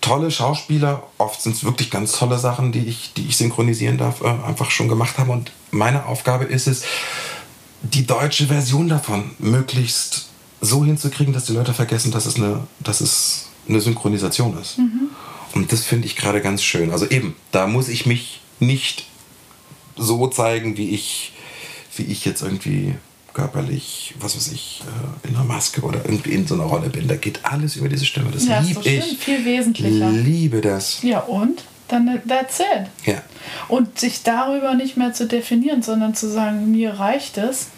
tolle Schauspieler, oft sind es wirklich ganz tolle Sachen, die ich, die ich synchronisieren darf, äh, einfach schon gemacht haben. Und meine Aufgabe ist es, die deutsche Version davon möglichst so hinzukriegen, dass die Leute vergessen, dass es eine, dass es eine Synchronisation ist. Und das finde ich gerade ganz schön. Also eben, da muss ich mich nicht so zeigen, wie ich, wie ich jetzt irgendwie körperlich, was weiß ich, äh, in einer Maske oder irgendwie in so einer Rolle bin. Da geht alles über diese Stimme. Das Ja, ist liebe ich. viel wesentlicher. Liebe das. Ja, und? Dann that's it. Ja. Und sich darüber nicht mehr zu definieren, sondern zu sagen, mir reicht es,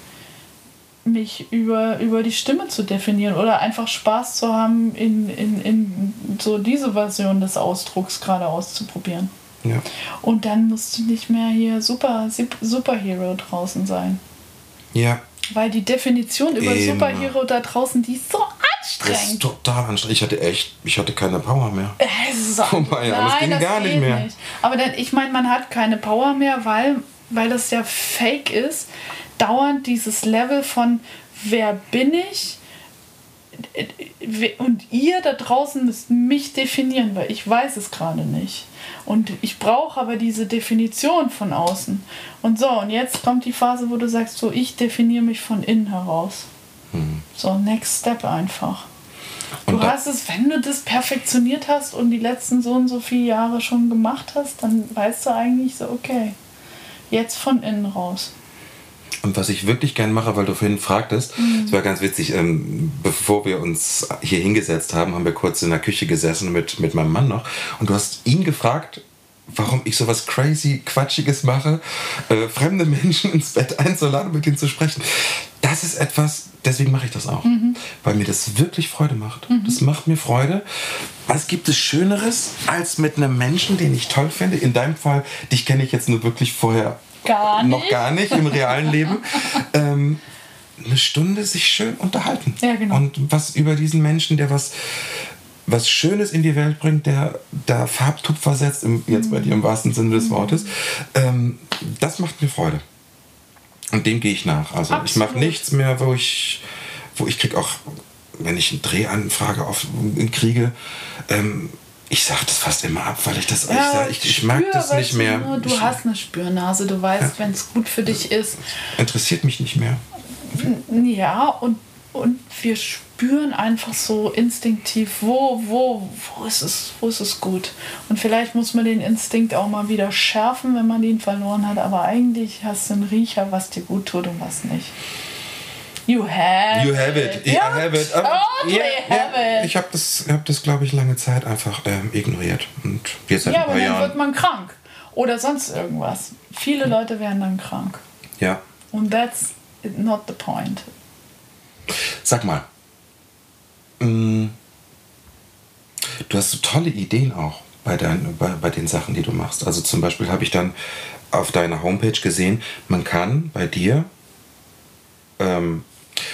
mich über, über die Stimme zu definieren oder einfach Spaß zu haben, in, in, in so diese Version des Ausdrucks gerade auszuprobieren. Ja. Und dann musst du nicht mehr hier Super, Superhero draußen sein. Ja. Weil die Definition über Immer. Superhero da draußen, die ist so Das ist anstrengend. total anstrengend. Ich hatte echt, ich hatte keine Power mehr. Es ist so Vorbei, Oh aber es ging gar nicht mehr. Aber dann, ich meine, man hat keine Power mehr, weil, weil das ja fake ist. Dauernd dieses Level von wer bin ich und ihr da draußen müsst mich definieren, weil ich weiß es gerade nicht. Und ich brauche aber diese Definition von außen. Und so, und jetzt kommt die Phase, wo du sagst, so, ich definiere mich von innen heraus. So, next step einfach. Und Du hast es, wenn du das perfektioniert hast und die letzten so und so viele Jahre schon gemacht hast, dann weißt du eigentlich so, okay, jetzt von innen raus. Und was ich wirklich gern mache, weil du vorhin fragtest, es war ganz witzig, ähm, bevor wir uns hier hingesetzt haben, haben wir kurz in der Küche gesessen mit, mit meinem Mann noch und du hast ihn gefragt, warum ich sowas crazy, quatschiges mache, äh, fremde Menschen ins Bett einzuladen, mit ihnen zu sprechen. Das ist etwas, deswegen mache ich das auch, weil mir das wirklich Freude macht. Das macht mir Freude. Was gibt es Schöneres, als mit einem Menschen, den ich toll finde? In deinem Fall, dich kenne ich jetzt nur wirklich vorher Gar noch nicht. gar nicht im realen Leben. Ähm, eine Stunde sich schön unterhalten. Ja, genau. Und was über diesen Menschen, der was, was Schönes in die Welt bringt, der da Farbtupfer setzt, im, jetzt bei dir im wahrsten Sinne Mhm. des Wortes, ähm, das macht mir Freude. Und dem gehe ich nach. Also ich mache Absolut. nichts mehr, wo ich, wo ich krieg auch, wenn ich eine Drehanfrage auf, kriege, ähm, ich sage das fast immer ab, weil ich das, ich, sag, ich, ich mag das nicht mehr. nur, Du ich, hast eine Spürnase, du weißt, wenn es gut für dich ist. interessiert mich nicht mehr. Ja, und, und wir spüren einfach so instinktiv, wo, wo, wo, ist es, wo ist es gut. Und vielleicht muss man den Instinkt auch mal wieder schärfen, wenn man ihn verloren hat. Aber eigentlich hast du einen Riecher, was dir gut tut und was nicht. You have You have it. I Ja, have it. Aber- totally Ja, have ja, it. Ich habe das, hab das glaube ich, lange Zeit einfach ähm, ignoriert. Und jetzt seit Ja, ein aber paar dann wird Jahren. man krank. Oder sonst irgendwas. Viele Leute werden dann krank. Ja. Und that's not the point. Sag mal. mm, Du hast so tolle Ideen auch bei, dein, bei, bei den Sachen, die du machst. Also zum Beispiel habe ich dann auf deiner Homepage gesehen, man kann bei dir, ähm,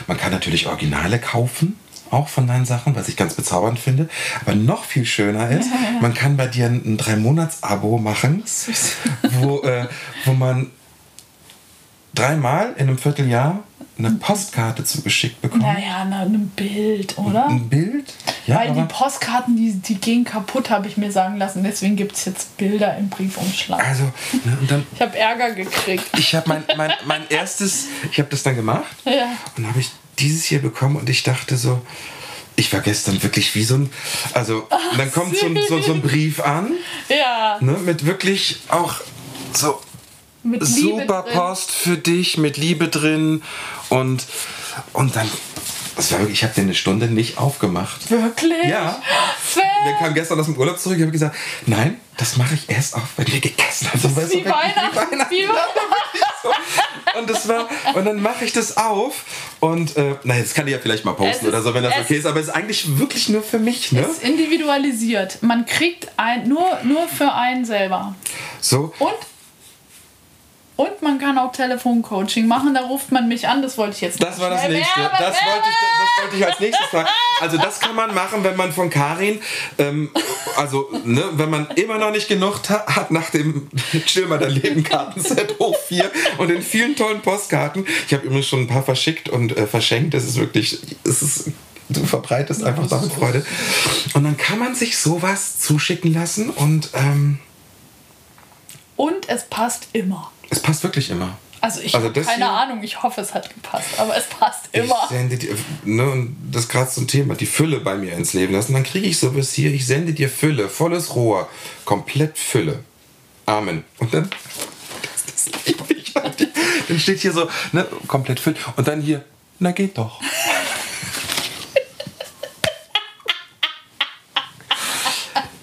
man kann natürlich Originale kaufen, auch von deinen Sachen, was ich ganz bezaubernd finde. Aber noch viel schöner ist, man kann bei dir ein, ein Drei-Monats-Abo machen, wo, äh, wo man dreimal in einem Vierteljahr eine Postkarte zugeschickt bekommt. Naja, na, ein Bild, oder? Ein Bild? Ja, Weil die Postkarten, die, die gehen kaputt, habe ich mir sagen lassen. Deswegen gibt es jetzt Bilder im Briefumschlag. also, ne, und dann, Ich habe Ärger gekriegt. ich habe mein, mein, mein erstes, ich habe das dann gemacht Ja. und dann habe ich dieses hier bekommen und ich dachte so, ich war gestern wirklich wie so ein, also, und dann kommt so ein, so, so ein Brief an, Ja, ne, mit wirklich auch so mit Liebe super drin. Post für dich mit Liebe drin und und dann das war wirklich, ich habe den eine Stunde nicht aufgemacht. Wirklich? Ja. Sven! Der kam gestern aus dem Urlaub zurück. Ich habe gesagt, nein, das mache ich erst auf, wenn wir gegessen haben. So, weißt du, Wie wirklich Weihnachten. Wie Weihnachten. Und das war und dann mache ich das auf und äh, na jetzt kann ich ja vielleicht mal posten ist- oder so, wenn das okay ist. Aber es ist eigentlich wirklich nur für mich, ne? Ist individualisiert. Man kriegt ein, nur, nur für einen selber. So Und, und man kann auch Telefoncoaching machen. Da ruft man mich an. Das wollte ich jetzt Das war das nächste. Das wollte, ich, das wollte ich als nächstes sagen. Also das kann man machen, wenn man von Karin, ähm, also ne, wenn man immer noch nicht genug ha- hat nach dem Chill mal dein Leben Kartenset hoch 4 und den vielen tollen Postkarten. Ich habe übrigens schon ein paar verschickt und äh, verschenkt. Das ist wirklich, es ist, du verbreitest einfach damit Freude. Und dann kann man sich sowas zuschicken lassen und ähm, Und es passt immer. Es passt wirklich immer. Also ich Also habe keine Ahnung, ich hoffe, es hat gepasst, aber es passt Ich immer. sende dir, ne, und das ist gerade so ein Thema, die Fülle bei mir ins Leben lassen. Dann kriege ich sowas hier, ich sende dir Fülle, volles Rohr, komplett Fülle. Amen. Und dann, das, liebe ich. Dann steht hier so, ne, komplett Fülle. Und dann hier, na geht doch.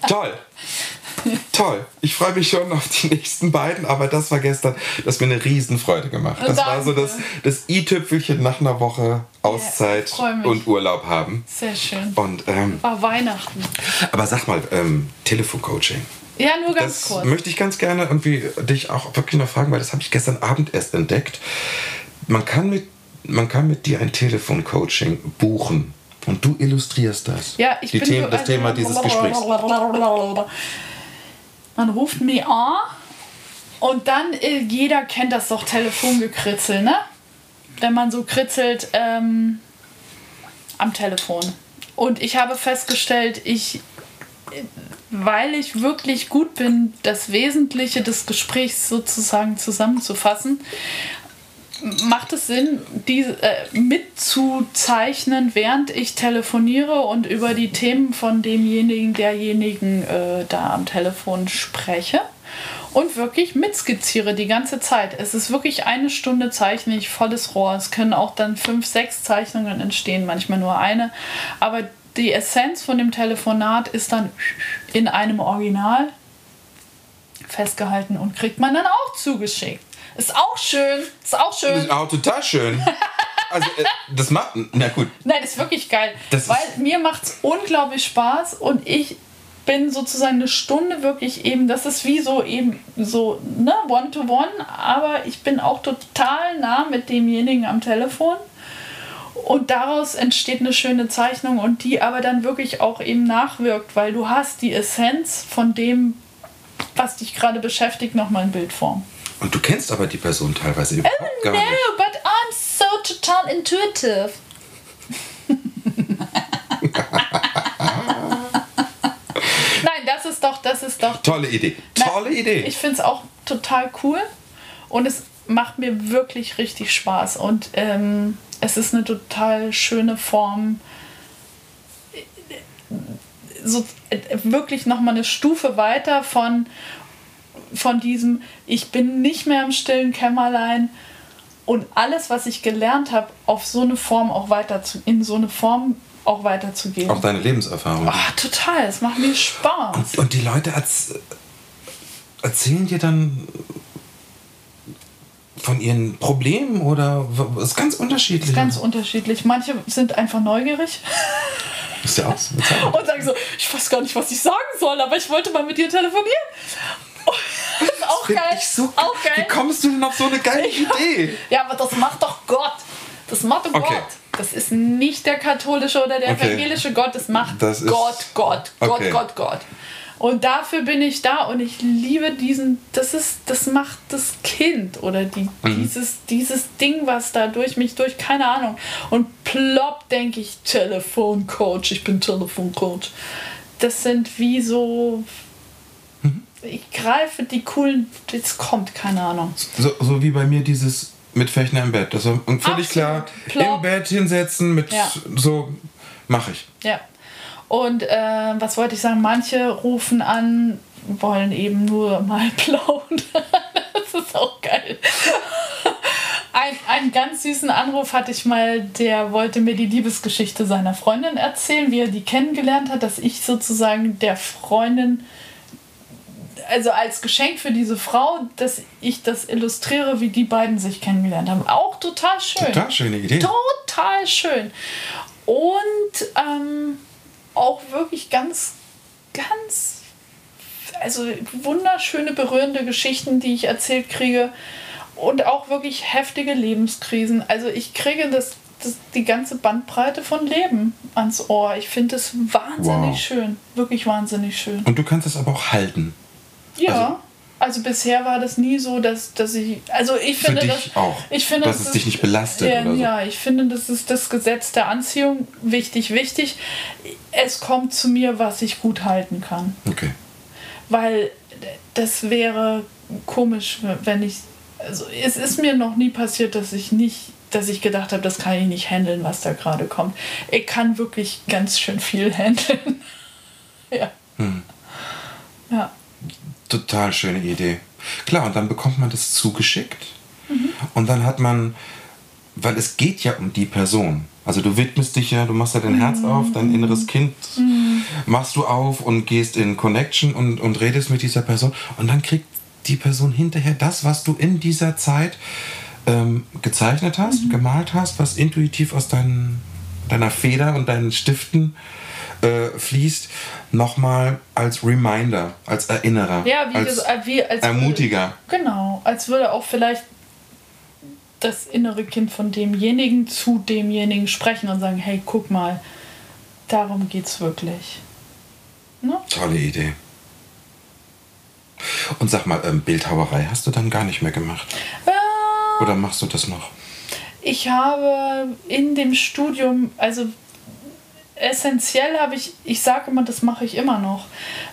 Toll. Toll. Ich freue mich schon auf die nächsten beiden, aber das war gestern, das mir eine Riesenfreude gemacht. Das war so das, Danke. das i-Tüpfelchen nach einer Woche Auszeit mich. und Urlaub haben. Sehr schön. Und, ähm, War Weihnachten. aber sag mal, ähm, Telefoncoaching. Ja, nur ganz Das kurz. möchte ich ganz gerne irgendwie dich auch wirklich noch fragen, weil das habe ich gestern Abend erst entdeckt. Man kann mit, man kann mit dir ein Telefoncoaching buchen und du illustrierst das. Ja, ich Die bin Themen, das Thema dieses Gesprächs. Man ruft mich an und dann, äh, jeder kennt das doch, Telefongekritzel, ne? Wenn man so kritzelt ähm, am Telefon. Und ich habe festgestellt, ich, äh, weil ich wirklich gut bin, das Wesentliche des Gesprächs sozusagen zusammenzufassen, macht es Sinn, diese äh, mitzuzeichnen, während ich telefoniere und über die Themen von demjenigen, derjenigen äh, da am Telefon spreche und wirklich mitskizziere die ganze Zeit. Es ist wirklich eine Stunde zeichne ich volles Rohr. Es können auch dann fünf, sechs Zeichnungen entstehen, manchmal nur eine. Aber die Essenz von dem Telefonat ist dann in einem Original festgehalten und kriegt man dann auch zugeschickt. Ist auch schön, ist auch Das schön. ist auch total schön. Also, äh, das macht. Na gut. Nein, ist wirklich geil. Das weil mir macht es unglaublich Spaß und ich bin sozusagen eine Stunde wirklich eben, das ist wie so eben so, ne, one-to-one, aber ich bin auch total nah mit demjenigen am Telefon. Und daraus entsteht eine schöne Zeichnung und die aber dann wirklich auch eben nachwirkt, weil du hast die Essenz von dem, was dich gerade beschäftigt, nochmal in Bildform. Und du kennst aber die Person teilweise überhaupt gar No, nicht. but I'm so total intuitive. Nein, das ist doch, das ist doch. Tolle Idee. Tolle Idee. Ich finde es auch total cool und es macht mir wirklich richtig Spaß und ähm, es ist eine total schöne Form, so äh, wirklich nochmal eine Stufe weiter von, von diesem, ich bin nicht mehr im stillen Kämmerlein und alles, was ich gelernt habe, auf so eine Form auch weiter zu, in so eine Form auch weiterzugeben. auch deine Lebenserfahrung. Ah, total, es macht mir Spaß. Und die Leute erz erzählen dir dann von ihren Problemen oder ist ganz unterschiedlich. Ganz unterschiedlich. Manche sind einfach neugierig ist ja auch so und sagen so, ich weiß gar nicht, was ich sagen soll, aber ich wollte mal mit dir telefonieren. Auch geil. ich so auch Wie geil. kommst du denn auf so eine geile Idee? Ja, aber das macht doch Gott. Das macht doch Okay. Gott. Das ist nicht der katholische oder der Okay. evangelische Gott. Das macht Das ist- Gott, Gott, Gott, Okay. Gott, Gott. Und dafür bin ich da und ich liebe diesen, das ist, das macht das Kind oder die, Mhm. dieses, dieses Ding, was da durch mich durch, keine Ahnung. Und plopp denke ich, Telefoncoach, ich bin Telefoncoach. Das sind wie so. Ich greife die coolen, jetzt kommt, keine Ahnung. So, so wie bei mir dieses mit Fechner im Bett. Das war völlig Absolut. klar. Plopp. Im Bett hinsetzen mit Ja. so mache ich. Ja. Und äh, was wollte ich sagen? Manche rufen an, wollen eben nur mal plaudern. das ist auch geil. Ein, einen ganz süßen Anruf hatte ich mal, der wollte mir die Liebesgeschichte seiner Freundin erzählen, wie er die kennengelernt hat, dass ich sozusagen der Freundin, also als Geschenk für diese Frau, dass ich das illustriere, wie die beiden sich kennengelernt haben. Auch total schön. Total schöne Idee. Total schön. Und ähm, auch wirklich ganz, ganz, also wunderschöne, berührende Geschichten, die ich erzählt kriege. Und auch wirklich heftige Lebenskrisen. Also ich kriege das, das die ganze Bandbreite von Leben ans Ohr. Ich finde es wahnsinnig Wow. schön. Wirklich wahnsinnig schön. Und du kannst es aber auch halten. Ja. Also, bisher war das nie so, dass, dass ich. Also ich Für finde dich das. auch. Ich finde, dass das es dich nicht belastet ja, oder so. Ja, ich finde, das ist das Gesetz der Anziehung. Wichtig, wichtig. Es kommt zu mir, was ich gut halten kann. Okay. Weil das wäre komisch, wenn ich. also es ist mir noch nie passiert, dass ich nicht, dass ich gedacht habe, das kann ich nicht handeln, was da gerade kommt. Ich kann wirklich ganz schön viel handeln. ja. Ja. Total schöne Idee. Klar, und dann bekommt man das zugeschickt. Und dann hat man, weil es geht ja um die Person. Also du widmest dich ja, du machst ja dein Herz auf, dein inneres Kind machst du auf und gehst in Connection und, und redest mit dieser Person. Und dann kriegt die Person hinterher das, was du in dieser Zeit ähm, gezeichnet hast, gemalt hast, was intuitiv aus deinen, deiner Feder und deinen Stiften äh, fließt, nochmal als Reminder, als Erinnerer, Ja, wie, als ges- äh, wie als Ermutiger. Genau, als würde auch vielleicht das innere Kind von demjenigen zu demjenigen sprechen und sagen, hey, guck mal, darum geht's wirklich. Ne? Tolle Idee. Und sag mal, ähm, Bildhauerei hast du dann gar nicht mehr gemacht? Äh, Oder machst du das noch? Ich habe in dem Studium, also essentiell habe ich, ich sage immer, das mache ich immer noch,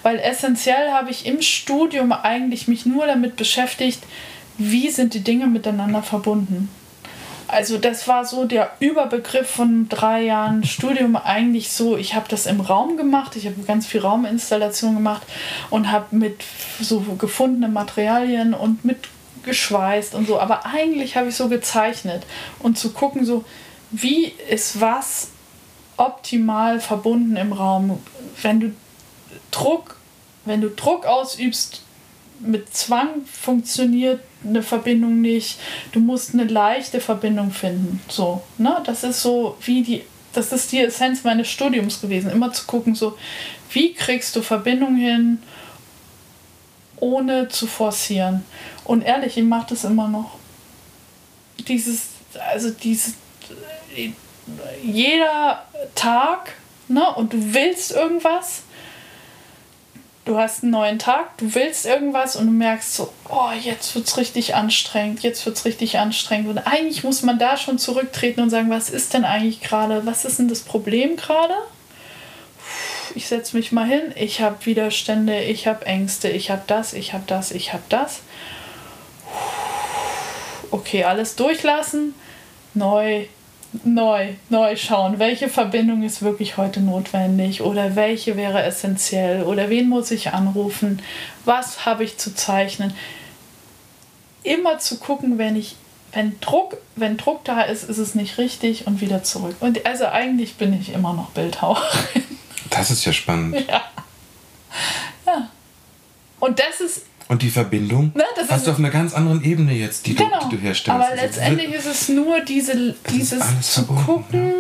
weil essentiell habe ich im Studium eigentlich mich nur damit beschäftigt, wie sind die Dinge miteinander verbunden. Also das war so der Überbegriff von drei Jahren Studium eigentlich so, ich habe das im Raum gemacht, ich habe ganz viel Rauminstallation gemacht und habe mit so gefundenen Materialien und mit geschweißt und so, aber eigentlich habe ich so gezeichnet und zu gucken so, wie ist was optimal verbunden im Raum, wenn du Druck, wenn du Druck ausübst, mit Zwang funktioniert eine Verbindung nicht. Du musst eine leichte Verbindung finden. So, ne? Das ist so wie die, das ist die Essenz meines Studiums gewesen. Immer zu gucken, so, wie kriegst du Verbindung hin, ohne zu forcieren. Und ehrlich, ich mache das immer noch. Dieses, also dieses, jeder Tag, ne? Und du willst irgendwas du hast einen neuen Tag, du willst irgendwas und du merkst so, oh, jetzt wird's richtig anstrengend, jetzt wird's richtig anstrengend. Und eigentlich muss man da schon zurücktreten und sagen, was ist denn eigentlich gerade, was ist denn das Problem gerade? Ich setze mich mal hin, ich habe Widerstände, ich habe Ängste, ich habe das, ich habe das, ich habe das. Okay, alles durchlassen, neu neu, neu schauen, welche Verbindung ist wirklich heute notwendig oder welche wäre essentiell oder wen muss ich anrufen, was habe ich zu zeichnen. Immer zu gucken, wenn ich, wenn Druck, wenn Druck da ist, ist es nicht richtig und wieder zurück. Und also eigentlich bin ich immer noch Bildhauerin. Das ist ja spannend. ja. ja. Und das ist Und die Verbindung Ne, das hast ist- du auf einer ganz anderen Ebene jetzt, die, Genau. du, die du herstellst. Aber Also, letztendlich ist es nur diese, dieses zu gucken,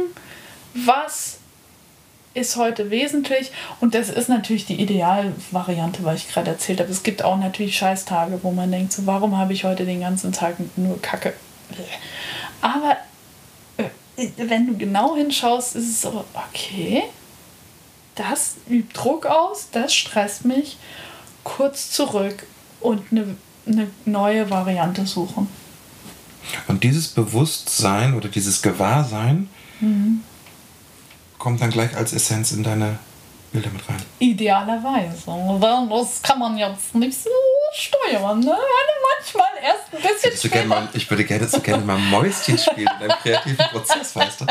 was ist heute wesentlich. Und das ist natürlich die Idealvariante, was ich gerade erzählt habe. Es gibt auch natürlich Scheißtage, wo man denkt, so, warum habe ich heute den ganzen Tag nur Kacke. Aber äh, wenn du genau hinschaust, ist es so, okay, das übt Druck aus, das stresst mich. Kurz zurück und eine, eine neue Variante suchen. Und dieses Bewusstsein oder dieses Gewahrsein Mhm. kommt dann gleich als Essenz in deine Bilder mit rein. Idealerweise. Das kann man jetzt nicht so steuern, ne? Manchmal erst ein bisschen Ich würde, so gerne später. mal, ich würde gerne so gerne mal Mäuschen spielen in deinem kreativen Prozess, weißt du?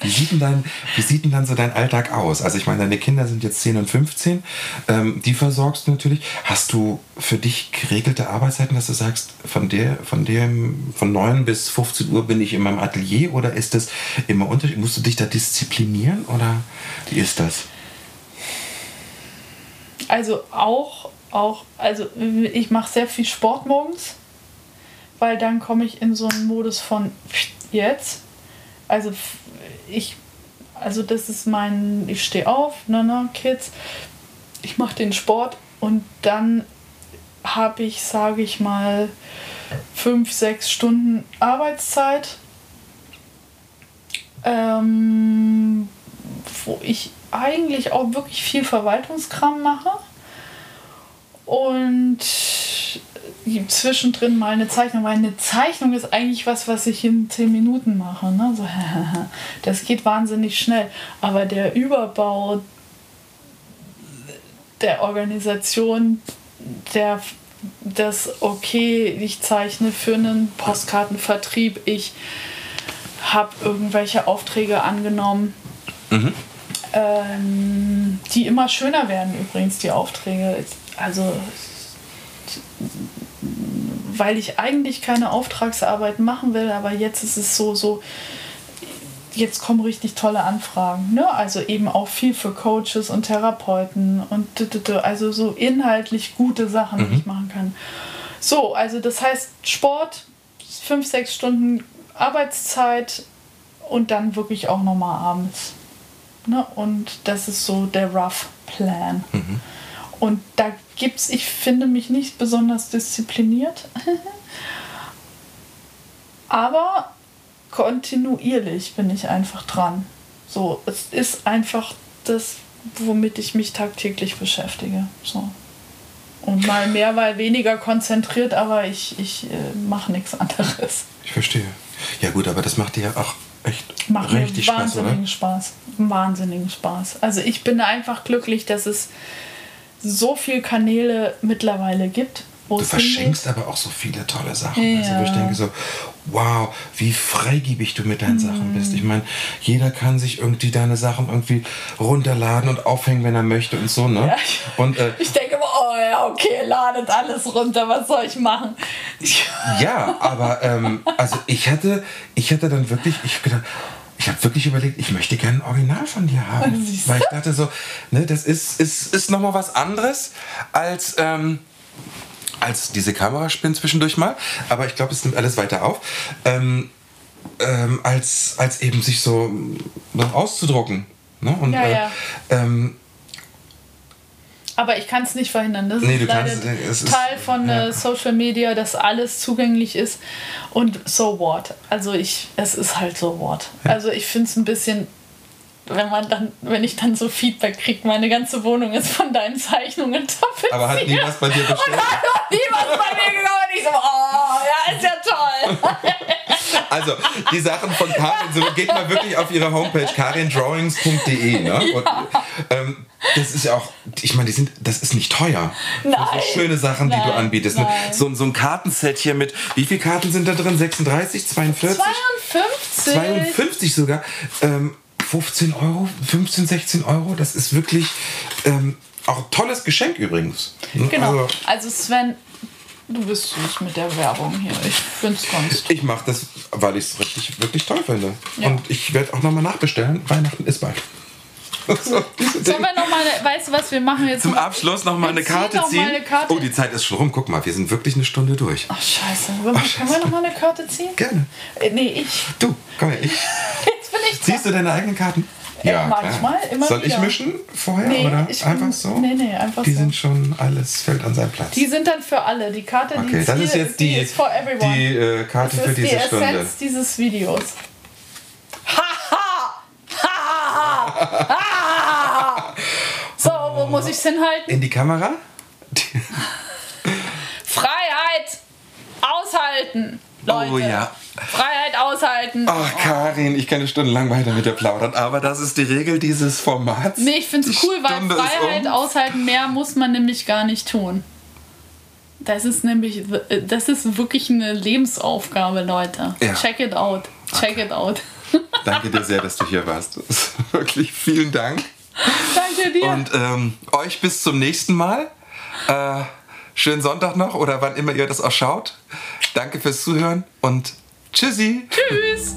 Wie sieht, denn dein, wie sieht denn dann so dein Alltag aus? Also ich meine, deine Kinder sind jetzt 10 und 15, ähm, die versorgst du natürlich. Hast du für dich geregelte Arbeitszeiten, dass du sagst, von der, von dem, von 9 bis 15 Uhr bin ich in meinem Atelier oder ist das immer unterschiedlich? Musst du dich da disziplinieren oder wie ist das? Also auch, auch, also ich mache sehr viel Sport morgens, weil dann komme ich in so einen Modus von jetzt. Also ich, also das ist mein, ich stehe auf, ne, ne, Kids, ich mache den Sport und dann habe ich, sage ich mal, fünf, sechs Stunden Arbeitszeit, ähm, wo ich eigentlich auch wirklich viel Verwaltungskram mache und zwischendrin mal eine Zeichnung, weil eine Zeichnung ist eigentlich was, was ich in 10 Minuten mache. Ne? So, das geht wahnsinnig schnell, aber der Überbau der Organisation, der das, okay, ich zeichne für einen Postkartenvertrieb, ich habe irgendwelche Aufträge angenommen, ähm, die immer schöner werden übrigens, die Aufträge. Also, weil ich eigentlich keine Auftragsarbeit machen will, aber jetzt ist es so, so, jetzt kommen richtig tolle Anfragen. Ne? Also eben auch viel für Coaches und Therapeuten und also so inhaltlich gute Sachen, die ich machen kann. So, also das heißt Sport, fünf, sechs Stunden Arbeitszeit und dann wirklich auch nochmal abends. Ne? Und das ist so der Rough Plan. Und da gibt's, ich finde mich nicht besonders diszipliniert, aber kontinuierlich bin ich einfach dran. So, es ist einfach das, womit ich mich tagtäglich beschäftige. So. Und mal mehr, mal weniger konzentriert, aber ich, ich äh, mache nichts anderes. Ich verstehe. Ja gut, aber das macht dir ja auch echt Macht richtig mir Spaß, wahnsinnigen oder? Spaß. Wahnsinnigen Spaß. Also ich bin einfach glücklich, dass es so viele Kanäle mittlerweile gibt. wo Du verschenkst aber auch so viele tolle Sachen. Also wo ich Ja. denke so, wow, wie freigebig du mit deinen Sachen bist. Mhm. Ich meine, jeder kann sich irgendwie deine Sachen irgendwie runterladen und aufhängen, wenn er möchte und so, ne? Ja. Und äh, Ich denke immer, oh ja, okay, ladet alles runter, was soll ich machen? Ja, aber ähm, also ich hatte, ich hatte dann wirklich, ich habe gedacht, ich habe wirklich überlegt, ich möchte gerne ein Original von dir haben. Du? Weil ich dachte so, ne, das ist, ist, ist nochmal was anderes als, ähm, als diese Kameraspin zwischendurch mal. Aber ich glaube, es nimmt alles weiter auf. Ähm, ähm, als, als eben sich so noch auszudrucken. Ne? Und, Ja, ja. Äh, ähm, Aber ich kann es nicht verhindern. Das Nee, ist kannst- ist- Teil von ja. äh, Social Media, dass alles zugänglich ist. Und so what? Also ich, es ist halt so what. Also ich finde es ein bisschen, wenn man dann, wenn ich dann so Feedback kriege, meine ganze Wohnung ist von deinen Zeichnungen tapeziert. aber hat nie was bei dir und bestellt. hat noch nie was bei mir gekommen. Und ich so, oh, ja, ist ja toll. Also, die Sachen von Karin, so geht mal wirklich auf ihre Homepage karindrawings.de. Ne? Und, ähm, das ist ja auch, ich meine, die sind, das ist nicht teuer. Nein. so schöne Sachen, die du Nein, anbietest. Ne? nein. So, so ein Kartenset hier mit, wie viele Karten sind da drin? 36, 42? 52. 52 sogar. Ähm, 15 Euro, 15, 16 Euro. Das ist wirklich ähm, auch ein tolles Geschenk übrigens. Ne? Genau. Also, Also Sven, du bist süß mit der Werbung hier. Ich finde es ganz ich mache das, weil ich es richtig, wirklich toll finde. Ja. Und ich werde auch nochmal nachbestellen. Weihnachten ist bald. So, Sollen wir noch mal, eine, weißt du was, wir machen jetzt Zum noch- Abschluss noch mal Wir eine Karte noch mal ziehen. eine Karte. Oh, die Zeit ist schon rum. Guck mal, wir sind wirklich eine Stunde durch. Ach scheiße, können wir noch mal eine Karte ziehen? Gerne. Äh, nee, ich. Du, komm her. Ich, Jetzt bin ich ziehst du deine eigenen Karten? Äh, manchmal, immer Soll ich wieder. mischen vorher Nee, oder ich- einfach so? nee, nee, einfach Die so. sind schon alles fällt an seinen Platz. Die sind dann für alle. Die Karte, die okay, das hier ist jetzt die, ist for everyone. die äh, Karte das für ist diese die Stunde. Essenz dieses Videos. Haha! Haha! Haha! So, wo muss ich es hinhalten? In die Kamera? Freiheit aushalten, Leute. Oh ja. Freiheit aushalten. Ach, Karin, ich könnte stundenlang weiter mit dir plaudern, aber das ist die Regel dieses Formats. Nee, ich finde es cool, weil Stunde ist Freiheit um. aushalten, mehr muss man nämlich gar nicht tun. Das ist nämlich, das ist wirklich eine Lebensaufgabe, Leute. Ja. Check it out. Check it out. Danke dir sehr, dass du hier warst. Wirklich vielen Dank. Danke dir. Und ähm, euch bis zum nächsten Mal. Äh, schönen Sonntag noch oder wann immer ihr das auch schaut. Danke fürs Zuhören und tschüssi. Tschüss.